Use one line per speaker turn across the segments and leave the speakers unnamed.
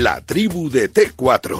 la tribu de T4.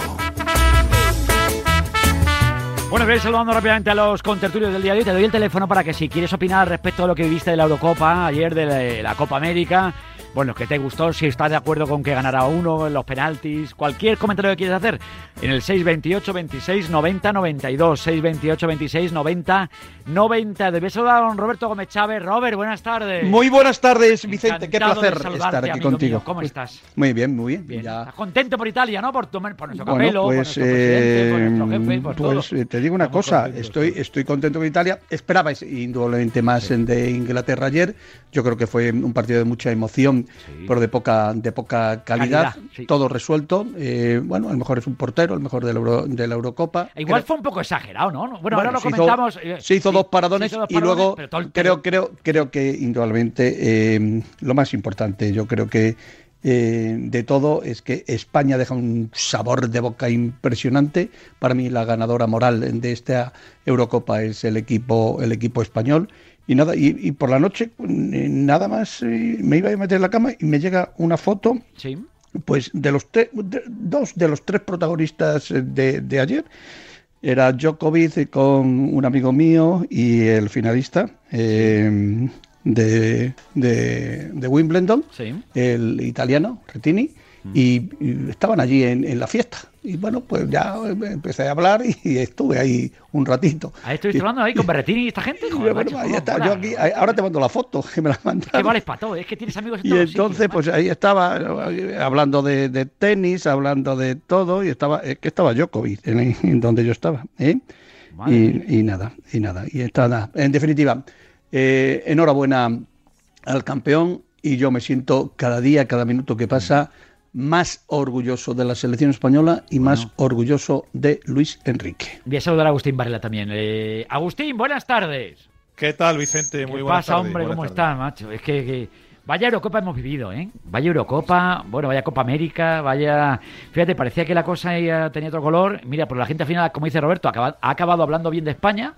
Bueno, voy saludando rápidamente a los contertulios del día de hoy. Te doy el teléfono para que si quieres opinar respecto a lo que viste de la Eurocopa ayer, de la Copa América, bueno, que te gustó, si estás de acuerdo con que ganara uno en los penaltis, cualquier comentario que quieras hacer, en el 628 26 90 92, 628 26 90 90. Debes saludar a don Roberto Gómez Chávez. Robert, buenas tardes.
Muy buenas tardes, Vicente. Qué placer estar aquí contigo.
¿Cómo estás?
Muy bien, muy bien.
¿Estás contento por Italia, no? Por, tu, por nuestro
bueno, pues, por nuestro por nuestro jefe, por Pues eh, te digo una cosa, estoy, estoy contento con Italia. Esperaba indudablemente más de Inglaterra ayer. Yo creo que fue un partido de mucha emoción, pero de poca, de poca calidad. Todo resuelto. Eh, bueno, a lo mejor es un portero, el mejor de la, de la Eurocopa.
Igual fue un poco exagerado, ¿no? Bueno, ahora lo comentamos.
Eh, se hizo dos paradones, y luego creo, creo, creo que indudablemente eh, lo más importante, yo creo que de todo es que España deja un sabor de boca impresionante. Para mí la ganadora moral de esta Eurocopa es el equipo, el equipo español y nada, y, por la noche, eh, nada más, eh, me iba a meter en la cama y me llega una foto. Pues de los dos de los tres protagonistas eh, de, ayer, era Djokovic con un amigo mío y el finalista de, de, Wimbledon, el italiano, Retini, y, estaban allí en la fiesta. Y bueno, pues ya empecé a hablar y, estuve ahí un ratito.
¿Ahí estuviste hablando ahí con Berretini y esta gente?
ahora te mando la foto que me la mandaron.
Que vale para todo, es que tienes amigos
en Y entonces, pues ahí estaba hablando de, tenis, hablando de todo, y estaba, es que estaba Djokovic en, donde yo estaba. ¿eh? Y, nada, y nada, y está nada. En definitiva, eh, enhorabuena al campeón y yo me siento cada día, cada minuto que pasa más orgulloso de la selección española y más orgulloso de Luis Enrique.
Voy a saludar a Agustín Varela también. Eh, Agustín, buenas tardes.
¿Qué tal, Vicente? Muy
¿Qué
buenas
pasa, hombre? ¿Cómo estás, macho? Es que, Vaya Eurocopa hemos vivido, ¿eh? Vaya Eurocopa, bueno, vaya Copa América, vaya... Fíjate, parecía que la cosa tenía otro color. Mira, por la gente al final, como dice Roberto, ha acabado, hablando bien de España,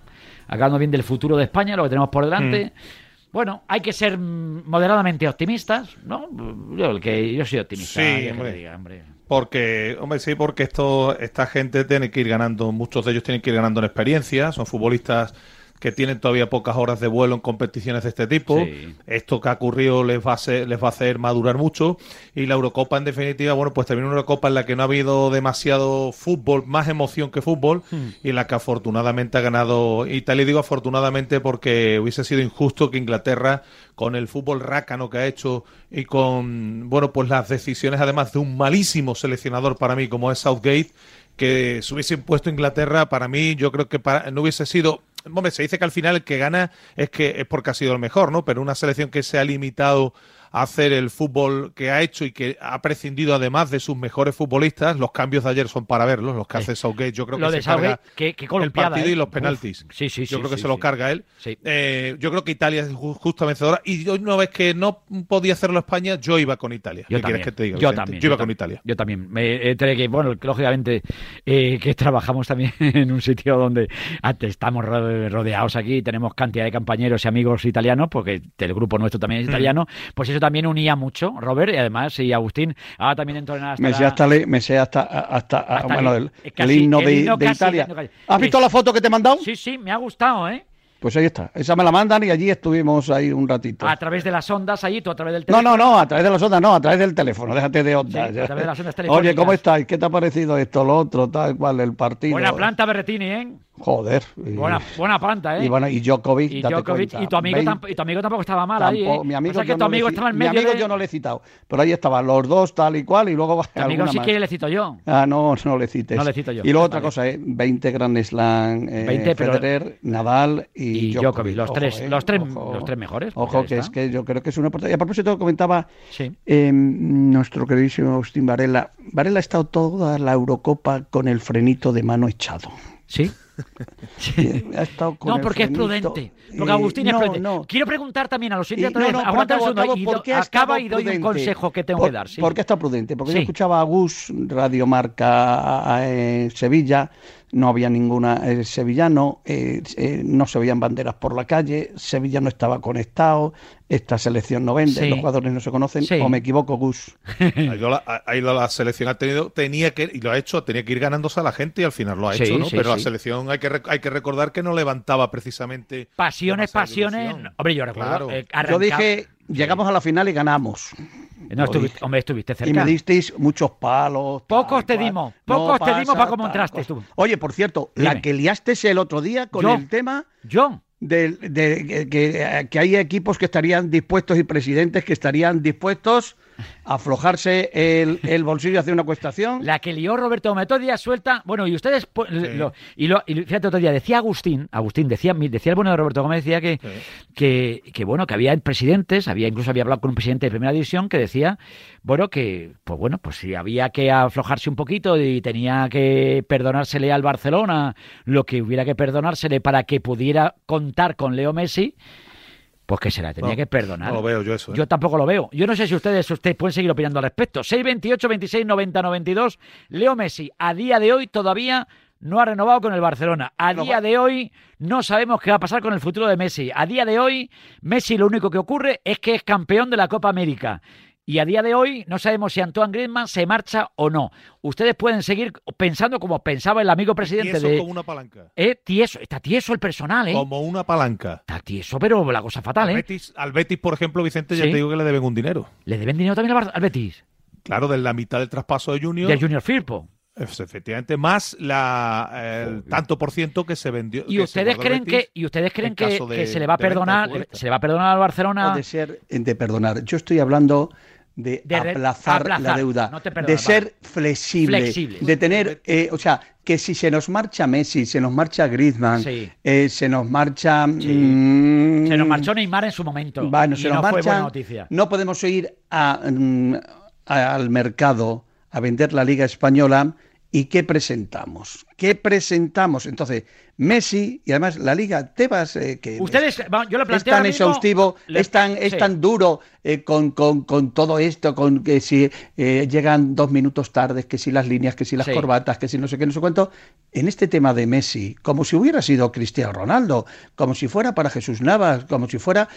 hablando bien del futuro de España, lo que tenemos por delante. Mm. Bueno, hay que ser moderadamente optimistas, ¿no? Yo, que, yo soy optimista.
Sí, hombre. Porque, hombre, sí, porque esto, esta gente tiene que ir ganando, muchos de ellos tienen que ir ganando en experiencia, son futbolistas que tienen todavía pocas horas de vuelo en competiciones de este tipo. Esto que ha ocurrido les va, a les va a hacer madurar mucho. Y la Eurocopa, en definitiva, bueno, pues termina una Eurocopa en la que no ha habido demasiado fútbol, más emoción que fútbol, hmm. y en la que afortunadamente ha ganado Italia. Y digo afortunadamente porque hubiese sido injusto que Inglaterra, con el fútbol rácano que ha hecho y con, bueno, pues las decisiones además de un malísimo seleccionador para mí como es Southgate, que se hubiese impuesto Inglaterra, para mí yo creo que para, no hubiese sido Hombre, se dice que al final el que gana es que es porque ha sido el mejor, ¿no? Pero una selección que se ha limitado hacer el fútbol que ha hecho y que ha prescindido además de sus mejores futbolistas. Los cambios de ayer son para verlos, los que hace Southgate. Yo creo que se carga el partido y ¿eh? los penaltis.
sí, sí,
yo creo que se lo carga él. Eh, yo creo que Italia es justa vencedora. Y una vez que no podía hacerlo España, yo iba con Italia.
Yo
también.
que te diga? Yo también. Yo
iba con Italia.
Yo también. Me, que, bueno, lógicamente eh, que trabajamos también en un sitio donde estamos rodeados aquí, tenemos cantidad de compañeros y amigos italianos, porque el grupo nuestro también es mm. italiano, pues eso también unía mucho, Robert, y además, y Agustín, ahora también entró en
hasta... Me sé hasta, me sé hasta, hasta, bueno, el, himno de, Italia. ¿Has visto la foto que te he mandado?
Sí, sí, me ha gustado, ¿eh?
Pues ahí está, esa me la mandan y allí estuvimos ahí un ratito.
A través de las ondas, allí, tú a través del
teléfono. No, no, no, a través de las ondas, no, a través del teléfono, déjate de ondas. a través de las ondas Oye, ¿cómo estáis? ¿Qué te ha parecido esto, lo otro, tal cual, el partido?
Buena planta, Berretini, ¿eh?
Joder.
Buena, buena planta, ¿eh?
Y, bueno, y Djokovic,
y, Djokovic y, tu amigo y tu amigo tampoco estaba mal ahí, ¿eh?
Mi amigo, que tu amigo estaba en medio Mi amigo yo no le he citado, pero ahí estaban los dos tal y cual y luego...
Tu amigo sí quiere le cito yo.
Ah, no, no le cites.
No le cito yo.
Y luego otra cosa, ¿eh? 20 Grand Slam, eh, 20, Federer, Nadal y, Djokovic.
Los, tres, ¿eh? los, tres, los tres mejores.
Ojo, que es que yo creo que es una oportunidad. Y a propósito, comentaba em, nuestro queridísimo Agustín Varela. Varela ha estado toda la Eurocopa con el frenito de mano echado.
¿Sí? No, porque es prudente. Porque Agustín es prudente. Quiero preguntar también a los siguientes. No, no, acaba y doy un consejo que tengo que dar.
¿Por qué está prudente? Porque yo escuchaba a Gus, Radio Marca en Sevilla, no había ninguna eh, sevillano, eh, eh, no se veían banderas por la calle, Sevilla no estaba conectado, esta selección no vende, los jugadores no se conocen, o me equivoco, Gus.
ahí la, la, selección ha tenido, tenía que, y lo ha hecho, tenía que ir ganándose a la gente y al final lo ha hecho, ¿no? Pero la selección hay que, hay que recordar que no levantaba precisamente.
Pasiones, pasiones. Hombre, yo recuerdo.
yo dije, llegamos a la final y ganamos.
No, estuviste, hombre, estuviste cerca.
Y me disteis muchos palos.
Pocos te dimos, pocos te dimos para cómo entraste tú.
Oye, por cierto, la que liaste el otro día con el tema.
Yo
de, que, hay equipos que estarían dispuestos y presidentes que estarían dispuestos aflojarse el, bolsillo hacia una cuestación.
La que lió Roberto Metodia suelta. Bueno, y ustedes. y, lo, y fíjate, otro día decía Agustín, Agustín decía, decía el bueno de Roberto Gómez, decía que, que, bueno, que había presidentes, había incluso había hablado con un presidente de primera división que decía, bueno, que, pues bueno, pues si había que aflojarse un poquito y tenía que perdonársele al Barcelona lo que hubiera que perdonársele para que pudiera contar con Leo Messi, pues que se la tenía que perdonar.
No lo veo yo eso.
¿eh? Yo tampoco lo veo. Yo no sé si ustedes, ustedes pueden seguir opinando al respecto. 628, 26, 90, 92. Leo Messi, a día de hoy todavía no ha renovado con el Barcelona. A día de hoy no sabemos qué va a pasar con el futuro de Messi. A día de hoy, Messi lo único que ocurre es que es campeón de la Copa América. Y a día de hoy no sabemos si Antoine Griezmann se marcha o no. Ustedes pueden seguir pensando como pensaba el amigo presidente
tieso
de.
como una palanca.
Eh, tieso, está tieso el personal, ¿eh?
Como una palanca.
Está tieso, pero la cosa fatal,
al
¿eh?
Betis, al Betis, por ejemplo, Vicente, ya te digo que le deben un dinero.
¿Le deben dinero también al, Betis?
Claro, de la mitad del traspaso de Junior.
De Junior Firpo.
Efectivamente, más la, el tanto por ciento que se vendió.
¿Y ustedes creen que y ustedes creen que, se le va a perdonar, se le va a perdonar al Barcelona?
de ser de perdonar. Yo estoy hablando de, aplazar, la deuda, de ser flexible, de tener, eh, o sea, que si se nos marcha Messi, se nos marcha Griezmann, eh, se nos marcha...
Mm, se nos marchó Neymar en su momento.
Bueno, se nos marcha, No podemos ir mm, al mercado a vender la Liga Española y ¿qué presentamos? ¿Qué presentamos? Entonces, Messi y además la Liga Tebas, eh, que
Ustedes, yo lo
es tan exhaustivo, es tan, es tan duro eh, con, con, con, todo esto, con que si eh, llegan dos minutos tardes, que si las líneas, que si las corbatas, que si no sé qué, no sé cuánto. En este tema de Messi, como si hubiera sido Cristiano Ronaldo, como si fuera para Jesús Navas, como si fuera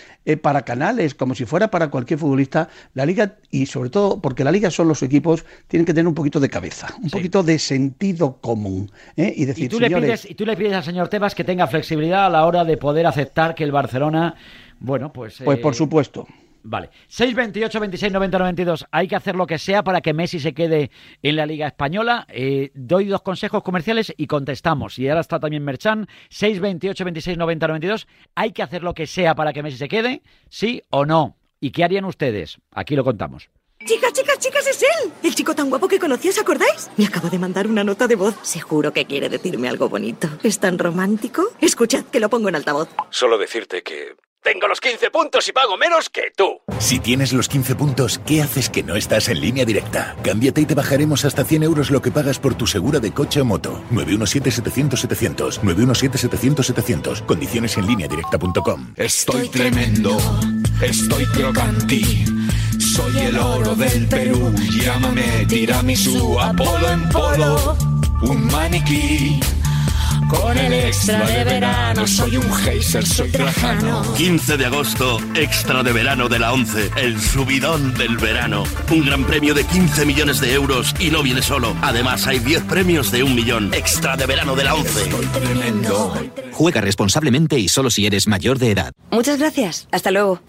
para Canales, como si fuera para cualquier futbolista, la Liga, y sobre todo porque la Liga son los equipos, tienen que tener un poquito de cabeza, un poquito de sentido común. Y decir,
¿Y tú, le pides, y tú le pides al señor Tebas que tenga flexibilidad a la hora de poder aceptar que el Barcelona, bueno, pues...
Pues por eh, supuesto.
Vale. 628 26 90 92. Hay que hacer lo que sea para que Messi se quede en la Liga Española. Eh, doy dos consejos comerciales y contestamos. Y ahora está también Merchan. 628 26 90 92. Hay que hacer lo que sea para que Messi se quede, sí o no. ¿Y qué harían ustedes? Aquí lo contamos.
Chicas, chicas, chicas, es él. El chico tan guapo que conocí, ¿os acordáis? Me acabo de mandar una nota de voz. Seguro que quiere decirme algo bonito. ¿Es tan romántico? Escuchad, que lo pongo en altavoz.
Solo decirte que tengo los 15 puntos y pago menos que tú.
Si tienes los 15 puntos, ¿qué haces que no estás en línea directa? Cámbiate y te bajaremos hasta 100 euros lo que pagas por tu segura de coche o moto. 917-700-700. 917-700-700. Condiciones en línea directa.com.
Estoy tremendo. Estoy crocanti. Soy el oro del Perú. Llámame tiramisu, Apolo en polo. Un maniquí con el extra de verano soy un geyser, soy trajano.
15 de agosto, extra de verano de la 11, el subidón del verano. Un gran premio de 15 millones de euros y no viene solo. Además hay 10 premios de un millón. Extra de verano de la 11.
Estoy tremendo.
Juega responsablemente y solo si eres mayor de edad.
Muchas gracias. Hasta luego.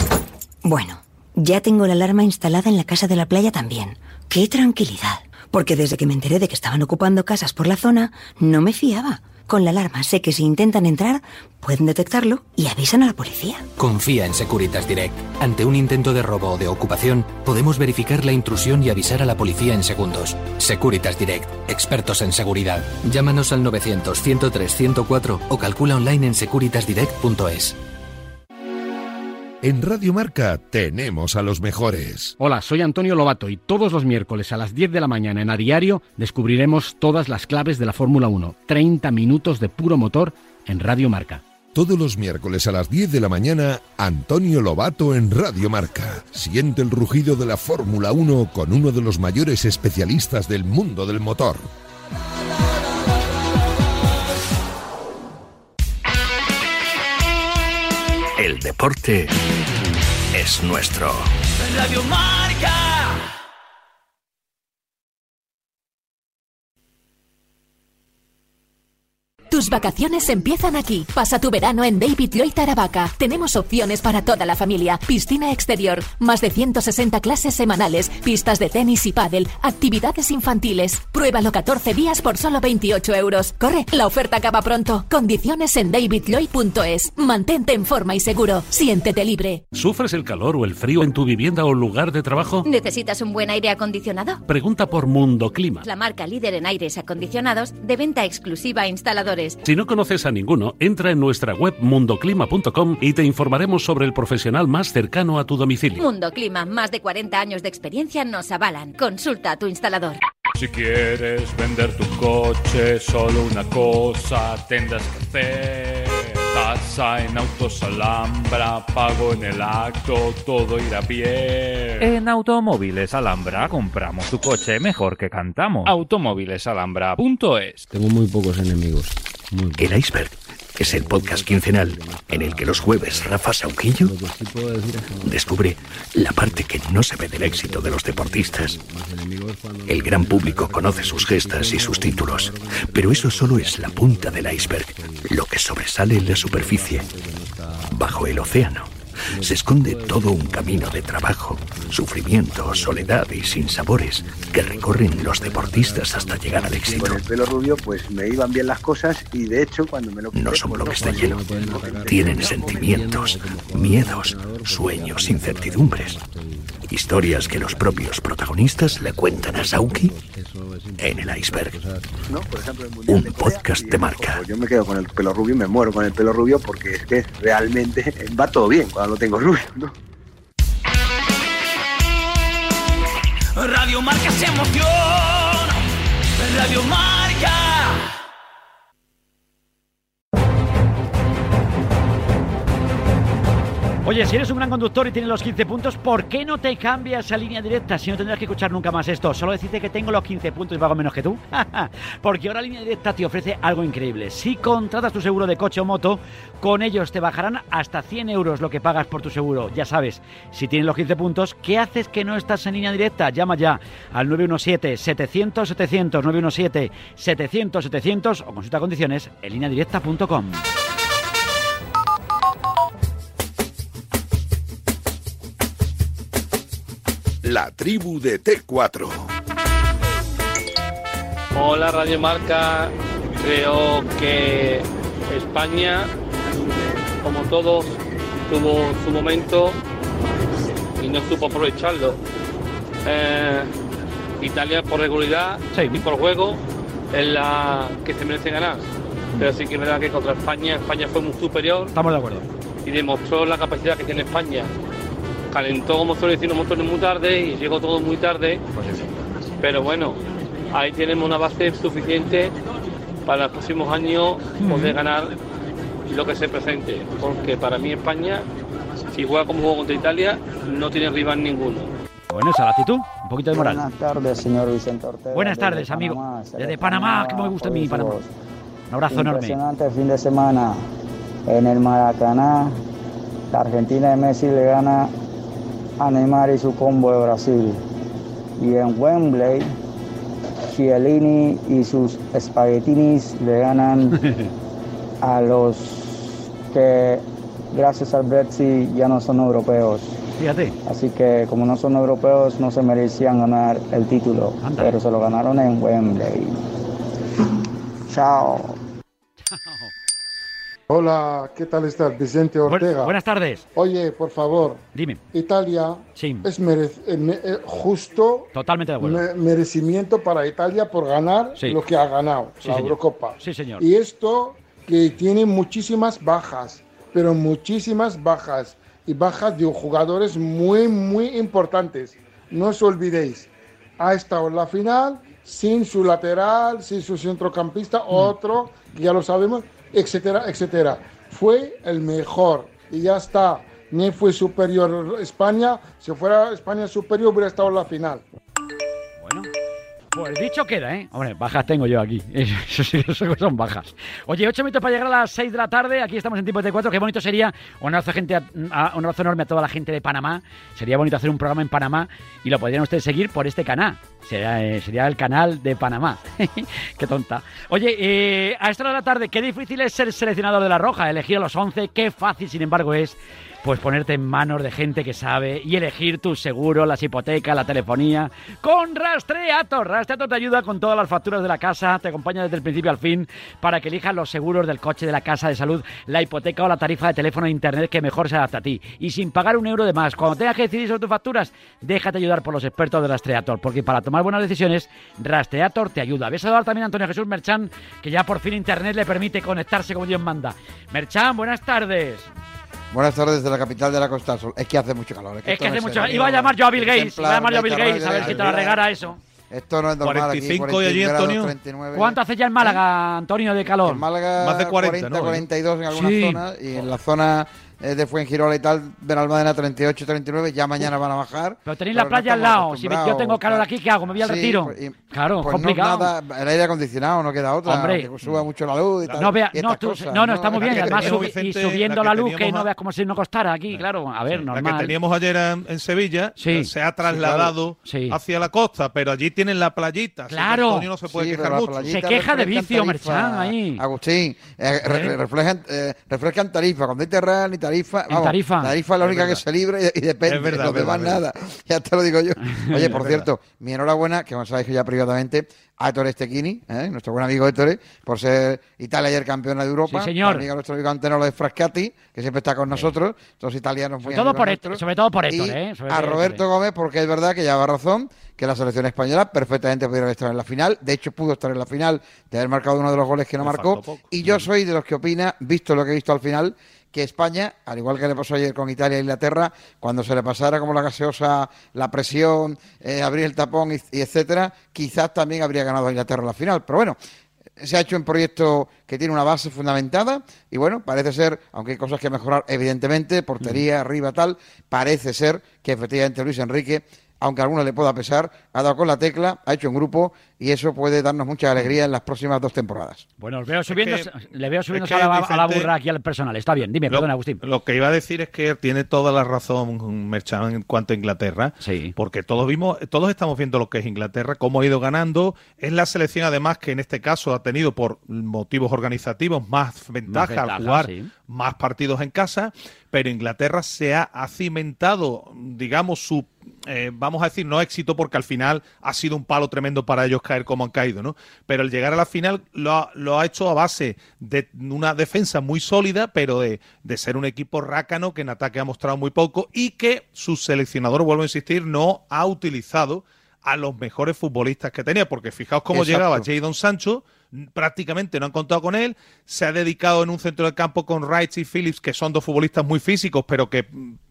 Bueno, ya tengo la alarma instalada en la casa de la playa también. ¡Qué tranquilidad! Porque desde que me enteré de que estaban ocupando casas por la zona, no me fiaba. Con la alarma sé que si intentan entrar, pueden detectarlo y avisan a la policía.
Confía en Securitas Direct. Ante un intento de robo o de ocupación, podemos verificar la intrusión y avisar a la policía en segundos. Securitas Direct, expertos en seguridad. Llámanos al 900 103 104 o calcula online en securitasdirect.es.
En Radio Marca tenemos a los mejores.
Hola, soy Antonio Lobato y todos los miércoles a las 10 de la mañana en A Diario descubriremos todas las claves de la Fórmula 1. 30 minutos de puro motor en Radio Marca.
Todos los miércoles a las 10 de la mañana, Antonio Lobato en Radio Marca. Siente el rugido de la Fórmula 1 con uno de los mayores especialistas del mundo del motor.
Deporte es nuestro.
Tus vacaciones empiezan aquí. Pasa tu verano en David Lloyd Aravaca. Tenemos opciones para toda la familia. Piscina exterior, más de 160 clases semanales, pistas de tenis y pádel, actividades infantiles. Pruébalo 14 días por solo 28 euros. Corre, la oferta acaba pronto. Condiciones en davidlloyd.es. Mantente en forma y seguro. Siéntete libre.
¿Sufres el calor o el frío en tu vivienda o lugar de trabajo?
¿Necesitas un buen aire acondicionado?
Pregunta por Mundo Clima.
La marca líder en aires acondicionados de venta exclusiva a instaladores
si no conoces a ninguno, entra en nuestra web mundoclima.com y te informaremos sobre el profesional más cercano a tu domicilio.
Mundo Clima, más de 40 años de experiencia nos avalan. Consulta a tu instalador.
Si quieres vender tu coche, solo una cosa tendrás que hacer. Tasa en Autos Alhambra, pago en el acto, todo irá bien.
En Automóviles Alhambra compramos tu coche mejor que cantamos. Automóvilesalhambra.es
Tengo muy pocos enemigos.
El Iceberg es el podcast quincenal en el que los jueves Rafa Sauquillo descubre la parte que no se ve del éxito de los deportistas. El gran público conoce sus gestas y sus títulos, pero eso solo es la punta del iceberg, lo que sobresale en la superficie. Bajo el océano se esconde todo un camino de trabajo, sufrimiento, soledad y sinsabores que recorren los deportistas hasta llegar al éxito.
Con el pelo rubio pues me iban bien las cosas y de hecho cuando me lo
No son bloques de hielo, tienen sentimientos, miedos, sueños, incertidumbres. Historias que los propios protagonistas le cuentan a Sauki en el iceberg. Un podcast de marca.
Yo me quedo con el pelo rubio y me muero con el pelo rubio porque es que realmente va todo bien cuando lo tengo rubio, ¿no?
Radio Marca se emociona. Radio Marca.
Oye, si eres un gran conductor y tienes los 15 puntos, ¿por qué no te cambias a línea directa si no tendrás que escuchar nunca más esto? Solo decirte que tengo los 15 puntos y pago menos que tú. Porque ahora línea directa te ofrece algo increíble. Si contratas tu seguro de coche o moto, con ellos te bajarán hasta 100 euros lo que pagas por tu seguro. Ya sabes, si tienes los 15 puntos, ¿qué haces que no estás en línea directa? Llama ya al 917-700-700, 917-700-700 o consulta condiciones en lineadirecta.com.
La tribu de T4.
Hola Radio Marca, creo que España, como todos, tuvo su momento y no supo aprovecharlo. Eh, Italia por regularidad y por juego es la que se merece ganar. Pero sí que es verdad que contra España, España fue muy superior.
Estamos de acuerdo.
Y demostró la capacidad que tiene España calentó, como suele decir, los motores muy tarde y llegó todo muy tarde. Pero bueno, ahí tenemos una base suficiente para los próximos años poder ganar lo que se presente. Porque para mí España, si juega como juego contra Italia, no tiene rival ninguno.
Bueno, esa la actitud, un poquito de moral.
Buenas tardes, señor Vicente Ortega.
Buenas tardes, amigo. Desde Panamá, que me gusta mi Panamá. Un abrazo enorme.
Impresionante fin de semana en el Maracaná. La Argentina de Messi le gana a Neymar y su combo de Brasil. Y en Wembley, Chiellini y sus espaguetinis le ganan a los que gracias al Brexit ya no son europeos.
Fíjate.
Así que como no son europeos no se merecían ganar el título, pero se lo ganaron en Wembley. Chao.
Hola, ¿qué tal estás? Vicente Ortega.
buenas tardes.
Oye, por favor.
Dime.
Italia es eh, eh, justo.
Totalmente de acuerdo.
merecimiento para Italia por ganar lo que ha ganado, la Eurocopa.
Sí, señor.
Y esto que tiene muchísimas bajas, pero muchísimas bajas. Y bajas de jugadores muy, muy importantes. No os olvidéis. Ha estado en la final sin su lateral, sin su centrocampista, mm. otro, ya lo sabemos etcétera, etcétera. Fue el mejor y ya está. Ni fue superior España. Si fuera España superior, hubiera estado en la final.
Pues dicho queda, ¿eh? Hombre, bajas tengo yo aquí. Eso sí, son bajas. Oye, ocho minutos para llegar a las seis de la tarde. Aquí estamos en tiempo de cuatro. Qué bonito sería. Un abrazo, gente, un abrazo enorme a toda la gente de Panamá. Sería bonito hacer un programa en Panamá y lo podrían ustedes seguir por este canal. Sería, eh, sería el canal de Panamá. qué tonta. Oye, eh, a esta hora de la tarde, qué difícil es ser seleccionador de la Roja. Elegir a los once. Qué fácil, sin embargo, es pues ponerte en manos de gente que sabe y elegir tus seguros, las hipotecas, la telefonía. Con Rastreator. Rastreator te ayuda con todas las facturas de la casa, te acompaña desde el principio al fin para que elijas los seguros del coche, de la casa, de salud, la hipoteca o la tarifa de teléfono e internet que mejor se adapta a ti. Y sin pagar un euro de más. Cuando tengas que decidir sobre tus facturas, déjate ayudar por los expertos de Rastreator, porque para tomar buenas decisiones, Rastreator te ayuda. Ves a dar también a Antonio Jesús Merchan, que ya por fin internet le permite conectarse como Dios manda. Merchan, buenas tardes.
Buenas tardes desde la capital de la Costa Sol. Es que hace mucho calor.
Es que, hace mucho calor. Iba a llamar yo a Bill Gates. Iba a llamar yo a Bill Gates a ver si te la regara eso.
Esto no es normal 45
aquí, y allí, Antonio.
39.
¿Cuánto hace ya en Málaga, Antonio, de calor?
En Málaga,
más de 40,
40 42 en algunas zonas y en la zona eh, de Fuengirola y tal, Benalmádena 38, 39, ya mañana van a bajar.
Pero tenéis la playa al lado, si yo tengo calor aquí, ¿qué hago? ¿Me voy al retiro?
Pues,
claro,
pues
complicado.
No, nada, el aire acondicionado no queda otra, Hombre, que suba mucho la luz y tal.
No, vea, no, tú, no, no, está muy bien, y subiendo la, luz, que no veas como si no costara aquí, claro, a ver, normal.
La que teníamos ayer en, Sevilla se ha trasladado hacia la costa, pero allí tienen la playita.
Claro.
no se puede quejar mucho.
Se queja de vicio, Merchan, ahí.
Agustín, eh, reflejan, eh, refrescan tarifa, cuando hay terral ni tarifa, vamos, tarifa. Tarifa es la única que se libre y, depende, de los demás nada. Ya te lo digo yo. Oye, por cierto, mi enhorabuena, que como sabéis que ya privadamente, a Ettore Stechini, ¿eh? nuestro buen amigo Ettore, por ser Italia ayer campeona de Europa.
Sí, señor.
Amigo nuestro amigo Antenolo de Frascati, que siempre está con nosotros, los italianos muy
sobre todo por nuestros. Sobre todo por Ettore, ¿eh?
a Roberto Gómez, porque es verdad que lleva razón, que la selección española perfectamente pudiera estar en la final. De hecho, pudo estar en la final de haber marcado uno de los goles que no marcó. Y yo soy de los que opina, visto lo que he visto al final, que España, al igual que le pasó ayer con Italia e Inglaterra, cuando se le pasara como la gaseosa la presión, eh, abrir el tapón y, etcétera, quizás también habría ganado a Inglaterra la final. Pero bueno, se ha hecho un proyecto que tiene una base fundamentada y bueno, parece ser, aunque hay cosas que mejorar evidentemente, portería, arriba, tal, parece ser que efectivamente Luis Enrique aunque a algunos le pueda pesar, ha dado con la tecla, ha hecho un grupo y eso puede darnos mucha alegría en las próximas dos temporadas.
Bueno, veo subiendo, le veo subiendo a, la, burra aquí al personal. Está bien, dime, perdón, Agustín.
Lo que iba a decir es que tiene toda la razón Merchan en cuanto a Inglaterra,
sí.
porque todos vimos, todos estamos viendo lo que es Inglaterra, cómo ha ido ganando. Es la selección, además, que en este caso ha tenido por motivos organizativos más ventaja, al jugar más partidos en casa, pero Inglaterra se ha cimentado, digamos, su eh, vamos a decir, no éxito porque al final ha sido un palo tremendo para ellos caer como han caído, ¿no? Pero el llegar a la final lo ha, lo ha hecho a base de una defensa muy sólida, pero de, de, ser un equipo rácano que en ataque ha mostrado muy poco y que su seleccionador, vuelvo a insistir, no ha utilizado a los mejores futbolistas que tenía, porque fijaos cómo llegaba Jadon Sancho, prácticamente no han contado con él, se ha dedicado en un centro del campo con Wright y Phillips, que son dos futbolistas muy físicos, pero que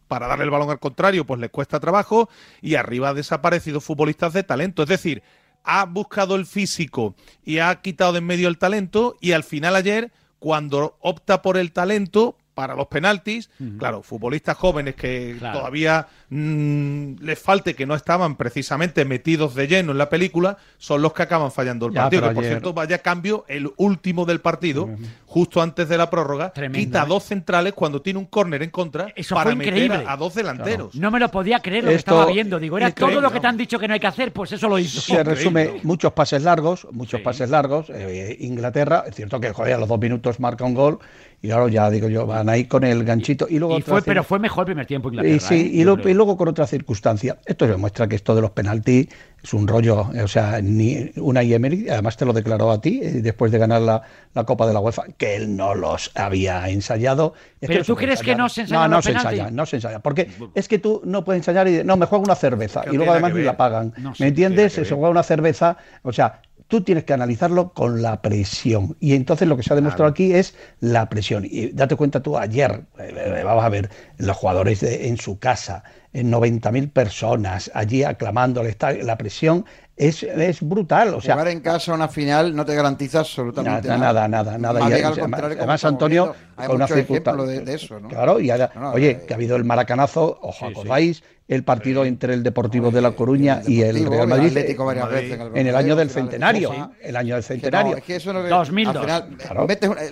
para darle el balón al contrario, pues les cuesta trabajo y arriba ha desaparecido futbolistas de talento. Es decir, ha buscado el físico y ha quitado de en medio el talento y al final ayer, cuando opta por el talento, para los penaltis. Claro, futbolistas jóvenes que todavía mm, les falte, que no estaban precisamente metidos de lleno en la película, son los que acaban fallando el partido. Que, por cierto, vaya cambio, el último del partido, justo antes de la prórroga, quita ¿eh? dos centrales cuando tiene un córner en contra para meter a, dos delanteros.
No me lo podía creer lo que estaba viendo. Digo, era todo lo que te han dicho que no hay que hacer, pues eso lo hizo.
Se resume muchos pases largos, muchos pases largos. Eh, Inglaterra, es cierto que joder, a los dos minutos marca un gol y claro, ya digo yo, van ahí con el ganchito. Y luego
fue, pero fue mejor el primer tiempo Inglaterra.
Y, sí, y, ¿eh? luego con otra circunstancia. Esto demuestra que esto de los penaltis es un rollo. O sea, ni una Emery, además te lo declaró a ti eh, después de ganar la, la, Copa de la UEFA, que él no los había ensayado.
¿Pero tú crees que no se ensaya?
No, no se ensaya, no se ensaya. Porque es que tú no puedes ensayar y no, me juego una cerveza. y luego además ni la pagan. ¿Me entiendes? Se juega una cerveza. O sea, tú tienes que analizarlo con la presión. Y entonces lo que se ha demostrado aquí es la presión. Y date cuenta tú, ayer, eh, eh, vamos a ver, los jugadores en su casa, 90.000 personas allí aclamando, la presión es, es brutal. O sea,
Jugar en casa una final no te garantiza absolutamente
nada. Nada, nada, nada. además, Antonio,
hay una circunstancia. De, de, eso, ¿no?
Claro, y oye, eh, que ha habido el maracanazo, ojo, acordáis, el partido entre el Deportivo de La Coruña y el Real Madrid, en el año del centenario. El año del centenario.
es que eso no, 2002. Final,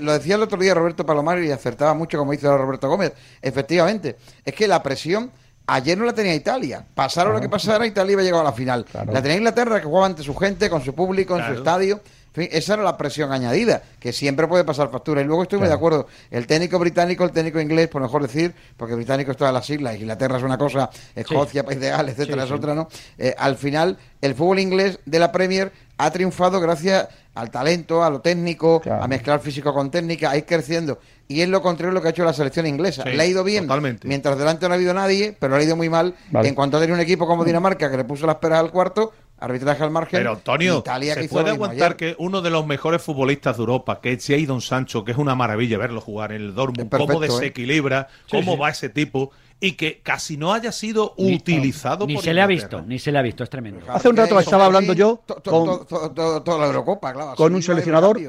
lo decía el otro día Roberto Palomar y acertaba mucho, como dice Roberto Gómez. Efectivamente, es que la presión Ayer no la tenía Italia. Pasaron lo que pasara, Italia iba a llegar a la final. La tenía Inglaterra, que jugaba ante su gente, con su público, en su estadio. En fin, esa era la presión añadida, que siempre puede pasar factura. Y luego estoy muy de acuerdo. El técnico británico, el técnico inglés, por mejor decir, porque británico es todas las islas, Inglaterra es una cosa, Escocia, País de Gales, etcétera, es otra, ¿no? Eh, al final, el fútbol inglés de la Premier ha triunfado gracias al talento, a lo técnico, a mezclar físico con técnica, a ir creciendo. Y es lo contrario de lo que ha hecho la selección inglesa. le ha ido bien, mientras delante no ha habido nadie, pero le ha ido muy mal. En cuanto a tener un equipo como Dinamarca que le puso las peras al cuarto, arbitraje al margen.
Pero Antonio, Italia ¿se puede aguantar que uno de los mejores futbolistas de Europa, que es Jadon Sancho, que es una maravilla verlo jugar en el Dortmund, cómo ¿eh? desequilibra, cómo va ese tipo, y que casi no haya sido utilizado
ni se le ha visto ni se le ha visto es tremendo.
Hace un rato estaba hablando yo con
toda la Eurocopa claro,
con un seleccionador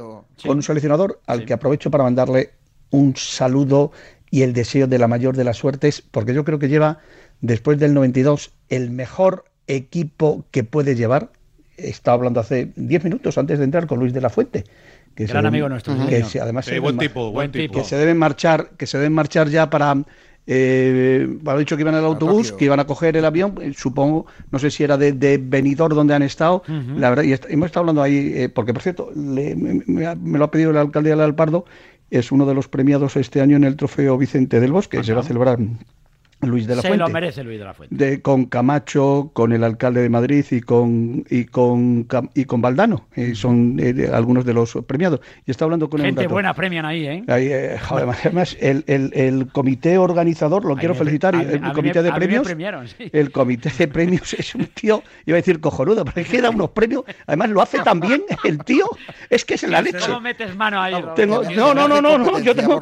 con un seleccionador al que aprovecho para mandarle un saludo y el deseo de la mayor de las suertes porque yo creo que lleva después del 92 el mejor equipo que puede llevar. Estaba hablando hace 10 minutos antes de entrar con Luis de la Fuente
que Gran amigo nuestro.
Que además
buen tipo, buen tipo.
que se deben marchar, que se deben marchar ya para eh, dicho que iban el autobús, que iban a coger el avión, eh, supongo, no sé si era de, de Benidorm donde han estado, la verdad, y hemos estado hablando ahí, eh, porque por cierto, me, lo ha pedido el alcalde de Alpardo, es uno de los premiados este año en el trofeo Vicente del Bosque, se va a celebrar Luis de la
Se lo merece Luis de la Fuente.
De, con Camacho, con el alcalde de Madrid y con y con y con Valdano. Eh, son eh, algunos de los premiados. Y está hablando con
Gente buena premian ahí, ¿eh?
eh además, el, el, el, comité organizador, lo quiero felicitar, el, comité de premios. El comité de premios es un tío, iba a decir cojonudo, pero es que da unos premios. Además, lo hace tan bien el tío. Es que es la leche.
¿Cómo metes mano ahí?
no, no, no, no, no, Yo tengo,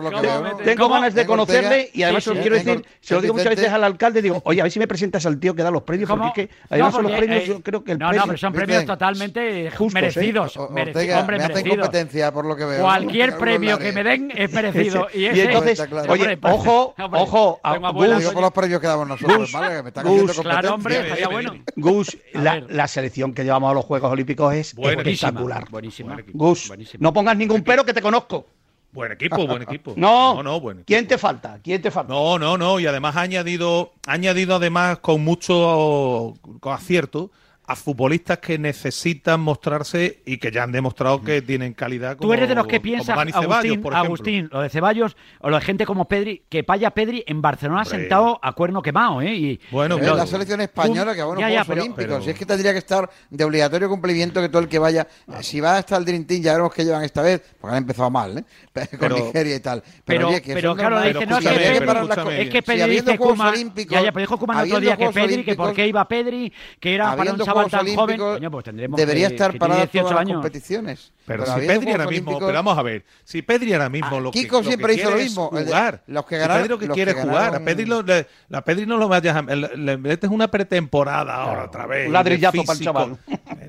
tengo ganas de conocerle y además os quiero decir, se lo digo muchas veces al alcalde, digo, oye, a ver si me presentas al tío que da los premios, porque es que además son los premios, yo creo que el
No, no, pero son premios totalmente justos, merecidos.
Ortega, hombre, me hacen competencia, por lo que veo.
Cualquier premio que me den es merecido. Y,
entonces, oye, ojo, ojo,
Gus, por los premios que damos nosotros, ¿vale? Me está Gus,
claro, hombre, estaría bueno.
Gus, la selección que llevamos a los Juegos Olímpicos es espectacular.
Buenísima.
Gus, no pongas ningún pero que te conozco.
Buen equipo, buen equipo.
No, no, buen ¿Quién te falta? ¿Quién te falta?
No, no, no. Y además ha añadido, ha añadido además con mucho acierto a futbolistas que necesitan mostrarse y que ya han demostrado que tienen calidad.
Tú eres de los que piensas, Agustín, Agustín, lo de Ceballos o lo de gente como Pedri, que vaya Pedri en Barcelona sentado a cuerno quemado, ¿eh? Y,
bueno, pero, la selección española, que bueno, Juegos Olímpicos. Si es que tendría que estar de obligatorio cumplimiento que todo el que vaya, si va hasta el Dream Team, ya veremos que llevan esta vez, porque han empezado mal, ¿eh? Con Nigeria y tal.
Pero, oye, que pero claro, dice, no, es que Pedri dice Kuman, ya, ya, pero dijo el otro día que Pedri, que por qué iba Pedri, que era para un chaval tan joven,
pues debería estar para todas las competiciones.
Pero, si Pedri ahora mismo, pero vamos a ver, si Pedri ahora mismo ah, lo
Kiko
que,
siempre hizo lo mismo,
jugar.
los que ganaron,
si Pedri lo que quiere jugar, a Pedri, lo, la Pedri no lo vayas le, le metes una pretemporada ahora otra vez.
Un ladrillazo para el chaval.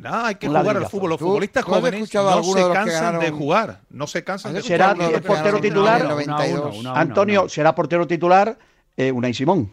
hay que jugar al fútbol. Los futbolistas jóvenes no se cansan de jugar, no se cansan de
jugar. ¿Será portero titular? Antonio, será portero titular Unai Simón.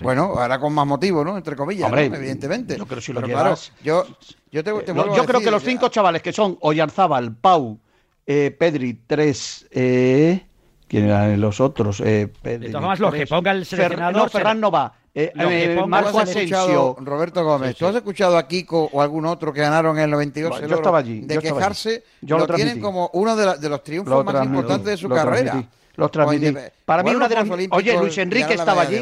Bueno, ahora con más motivo, ¿no? Entre comillas, evidentemente.
Yo creo, si lo llevas,
yo, yo, te,
te yo creo que los cinco chavales que son Oyarzábal, Pau, eh, Pedri, tres, eh, ¿quién eran los otros? Eh,
Pedri, de todas formas, los que ponga el seleccionador...
no, Ferran no va. Eh, eh, Marco Asensio.
Roberto Gómez, ¿tú has escuchado a Kiko o algún otro que ganaron en el 92
yo estaba allí,
de quejarse? Yo lo, lo tienen como uno de, de los triunfos más importantes de su carrera.
Los transmití. Para mí, una de las. Oye, Luis Enrique estaba allí.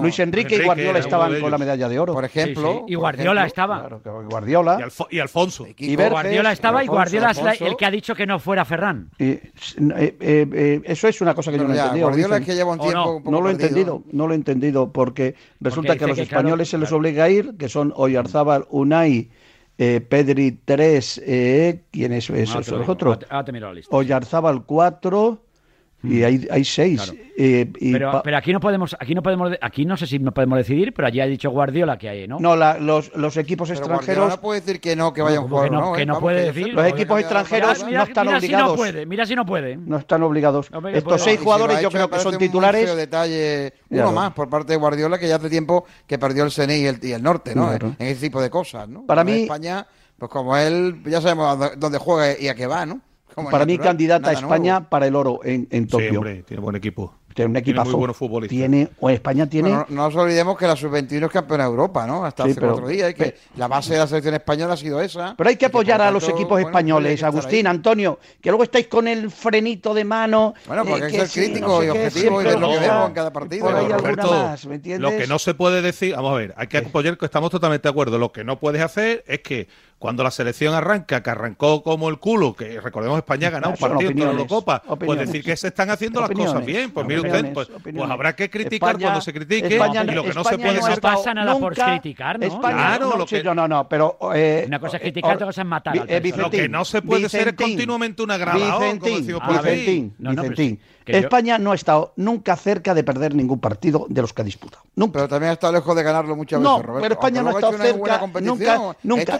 Luis Enrique y Guardiola estaban con la medalla de oro.
Por ejemplo.
Y Guardiola estaba.
Guardiola.
Y, Alfonso.
Y, Guardiola estaba y Guardiola es el que ha dicho que no fuera Ferran.
Eh, eh, eh, eso es una cosa que yo no he entendido.
Guardiola es que lleva un tiempo.
No lo he entendido, no lo he entendido, porque resulta que a los españoles se les obliga a ir, que son Oyarzábal, Unai. Pedri 3, ¿quién es? esos los otros?
Oyarzábal
4, y hay, hay seis.
Eh, pero, pero, aquí no podemos, aquí no podemos, aquí no sé si no podemos decidir, pero allí ha dicho Guardiola que hay, ¿no?
No, los, los equipos extranjeros.
no puede decir que no, que vayan a jugar,
no, que no, puede decir.
Los equipos extranjeros no están
mira
obligados.
Si no puede, mira si no puede.
No están obligados. Estos seis jugadores yo creo que son titulares.
detalle, uno más por parte de Guardiola que ya hace tiempo que perdió el CNI y el, y el norte, ¿no? En ese tipo de cosas, ¿no?
Para mí.
España, pues como él, ya sabemos dónde juega y a qué va, ¿no?
Para mí, candidata a España para el oro en, en Tokio.
Sí, hombre, tiene buen equipo.
Tiene un equipazo. Tiene muy buenos futbolistas. Tiene, o España tiene.
no nos olvidemos que la sub-21 es campeona de Europa, ¿no? Hasta hace cuatro días. Y que la base de la selección española ha sido esa.
Pero hay que apoyar a los equipos españoles, Agustín, Antonio, que luego estáis con el frenito de mano.
Bueno, porque hay que ser crítico y objetivo y ver lo que vemos en cada partido.
lo que no se puede decir, vamos a ver, hay que apoyar que estamos totalmente de acuerdo. Lo que no puedes hacer es que cuando la selección arranca, que arrancó como el culo, que recordemos España ha ganado un partido en la Eurocopa, pues decir que se están haciendo las cosas bien. Pues mire usted, pues, pues, habrá que criticar cuando se critique y lo que no se puede
no pasa nada por criticar, ¿no?
claro, no, lo que... no, no, pero eh,
una cosa es criticar, otra cosa es matar.
Eh, lo que no se puede hacer es continuamente una grabadora, como decimos por
Vicentín, Vicentín. España no ha estado nunca cerca de perder ningún partido de los que ha disputado. Nunca.
Pero también ha estado lejos de ganarlo muchas veces,
no, Pero España no ha estado cerca nunca. nunca.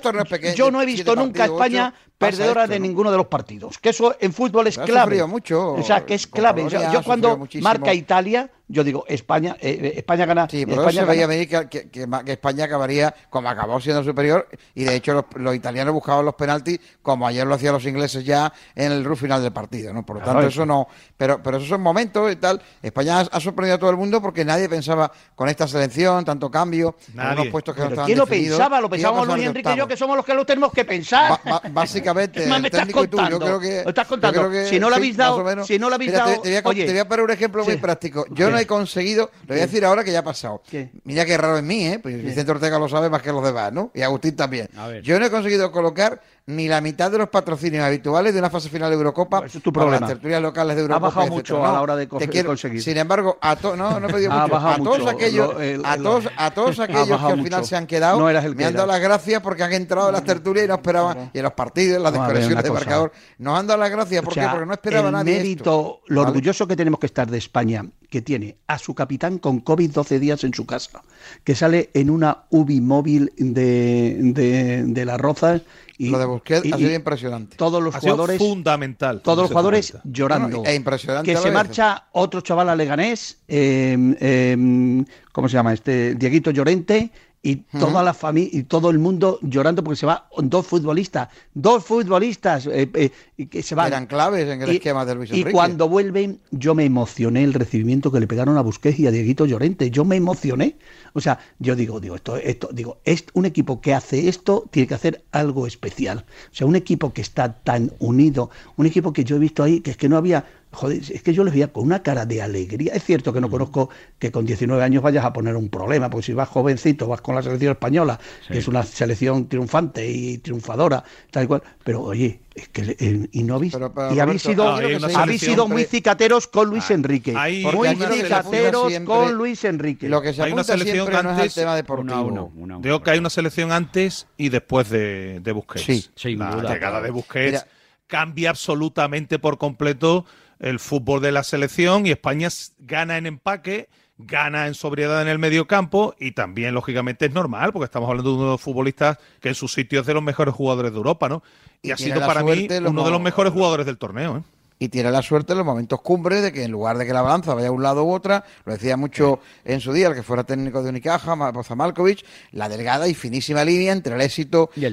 Yo no he visto nunca a España perdedora de ninguno de los partidos. Que eso en fútbol es clave.
mucho.
O sea, que es clave. yo cuando marca Italia, yo digo, España eh, eh, España gana.
Sí, pero
España
se veía venir que, que, España acabaría como acabó siendo superior y de hecho los, italianos buscaban los penaltis como ayer lo hacían los ingleses ya en el ruf final del partido, ¿no? Por lo tanto, eso no. Pero, pero esos son momentos y tal. España ha, sorprendido a todo el mundo porque nadie pensaba con esta selección, tanto cambio, unos puestos que no estaban
¿Quién lo pensaba? Lo pensábamos Luis Enrique y yo, que somos los que lo tenemos que pensar.
básicamente, el técnico y tú, yo creo que.
estás contando. si no lo habéis dado. Si no lo habéis dado.
Te, voy a, poner un ejemplo muy práctico. Yo no he conseguido, lo voy a decir ahora que ya ha pasado. Mira qué raro en mí, ¿eh? Pues Vicente Ortega lo sabe más que los demás, ¿no? Y Agustín también. Yo no he conseguido colocar ni la mitad de los patrocinios habituales de una fase final de Eurocopa
es tu problema.
las tertulias locales de Eurocopa.
Ha bajado mucho a la hora de conseguir.
Sin embargo, a, no, no he pedido mucho. a todos aquellos, a todos, a todos aquellos que al final se han quedado, me han dado las gracias porque han entrado en las tertulias y no esperaban, y en los partidos, en las desconexiones de marcador, nos han dado las gracias porque, porque no esperaba nadie.
Mérito, lo orgulloso que tenemos que estar de España, que tiene a su capitán con COVID 12 días en su casa, que sale en una UBI móvil de, de, de las Rozas
y, lo de Busquets ha sido impresionante.
Todos los jugadores.
fundamental.
Todos los jugadores llorando.
e impresionante.
Que se marcha otro chaval a Leganés, eh, ¿cómo se llama? Este Dieguito Llorente, y toda la familia y todo el mundo llorando porque se va dos futbolistas, dos futbolistas eh, eh, que se van.
Eran claves en el esquema de Luis
Enrique. Y cuando vuelven, yo me emocioné el recibimiento que le pegaron a Busquets y a Dieguito Llorente. Yo me emocioné. O sea, yo digo, digo, esto, esto, digo, es un equipo que hace esto tiene que hacer algo especial. O sea, un equipo que está tan unido, un equipo que yo he visto ahí, que es que no había joder, es que yo les veía con una cara de alegría. Es cierto que no mm. conozco que con 19 años vayas a poner un problema, porque si vas jovencito, vas con la selección española, que es una selección triunfante y triunfadora, tal cual. Pero oye, es que y no habéis y habéis sido, habéis sido muy cicateros con Luis Enrique. muy cicateros con Luis Enrique.
Lo que se
hay una selección antes, tema deportivo. Digo que hay una selección antes y después de, de Busquets.
Sí,
la llegada de Busquets cambia absolutamente por completo el fútbol de la selección y España gana en empaque, gana en sobriedad en el medio campo y también, lógicamente, es normal porque estamos hablando de uno de los futbolistas que en su sitio es de los mejores jugadores de Europa, ¿no? Y, ha sido para mí uno de los mejores jugadores del torneo, ¿eh?
Y tiene la suerte en los momentos cumbres de que en lugar de que la balanza vaya a un lado u otra, lo decía mucho en su día el que fuera técnico de Unicaja, Boza Malkovich, la delgada y finísima línea entre el éxito y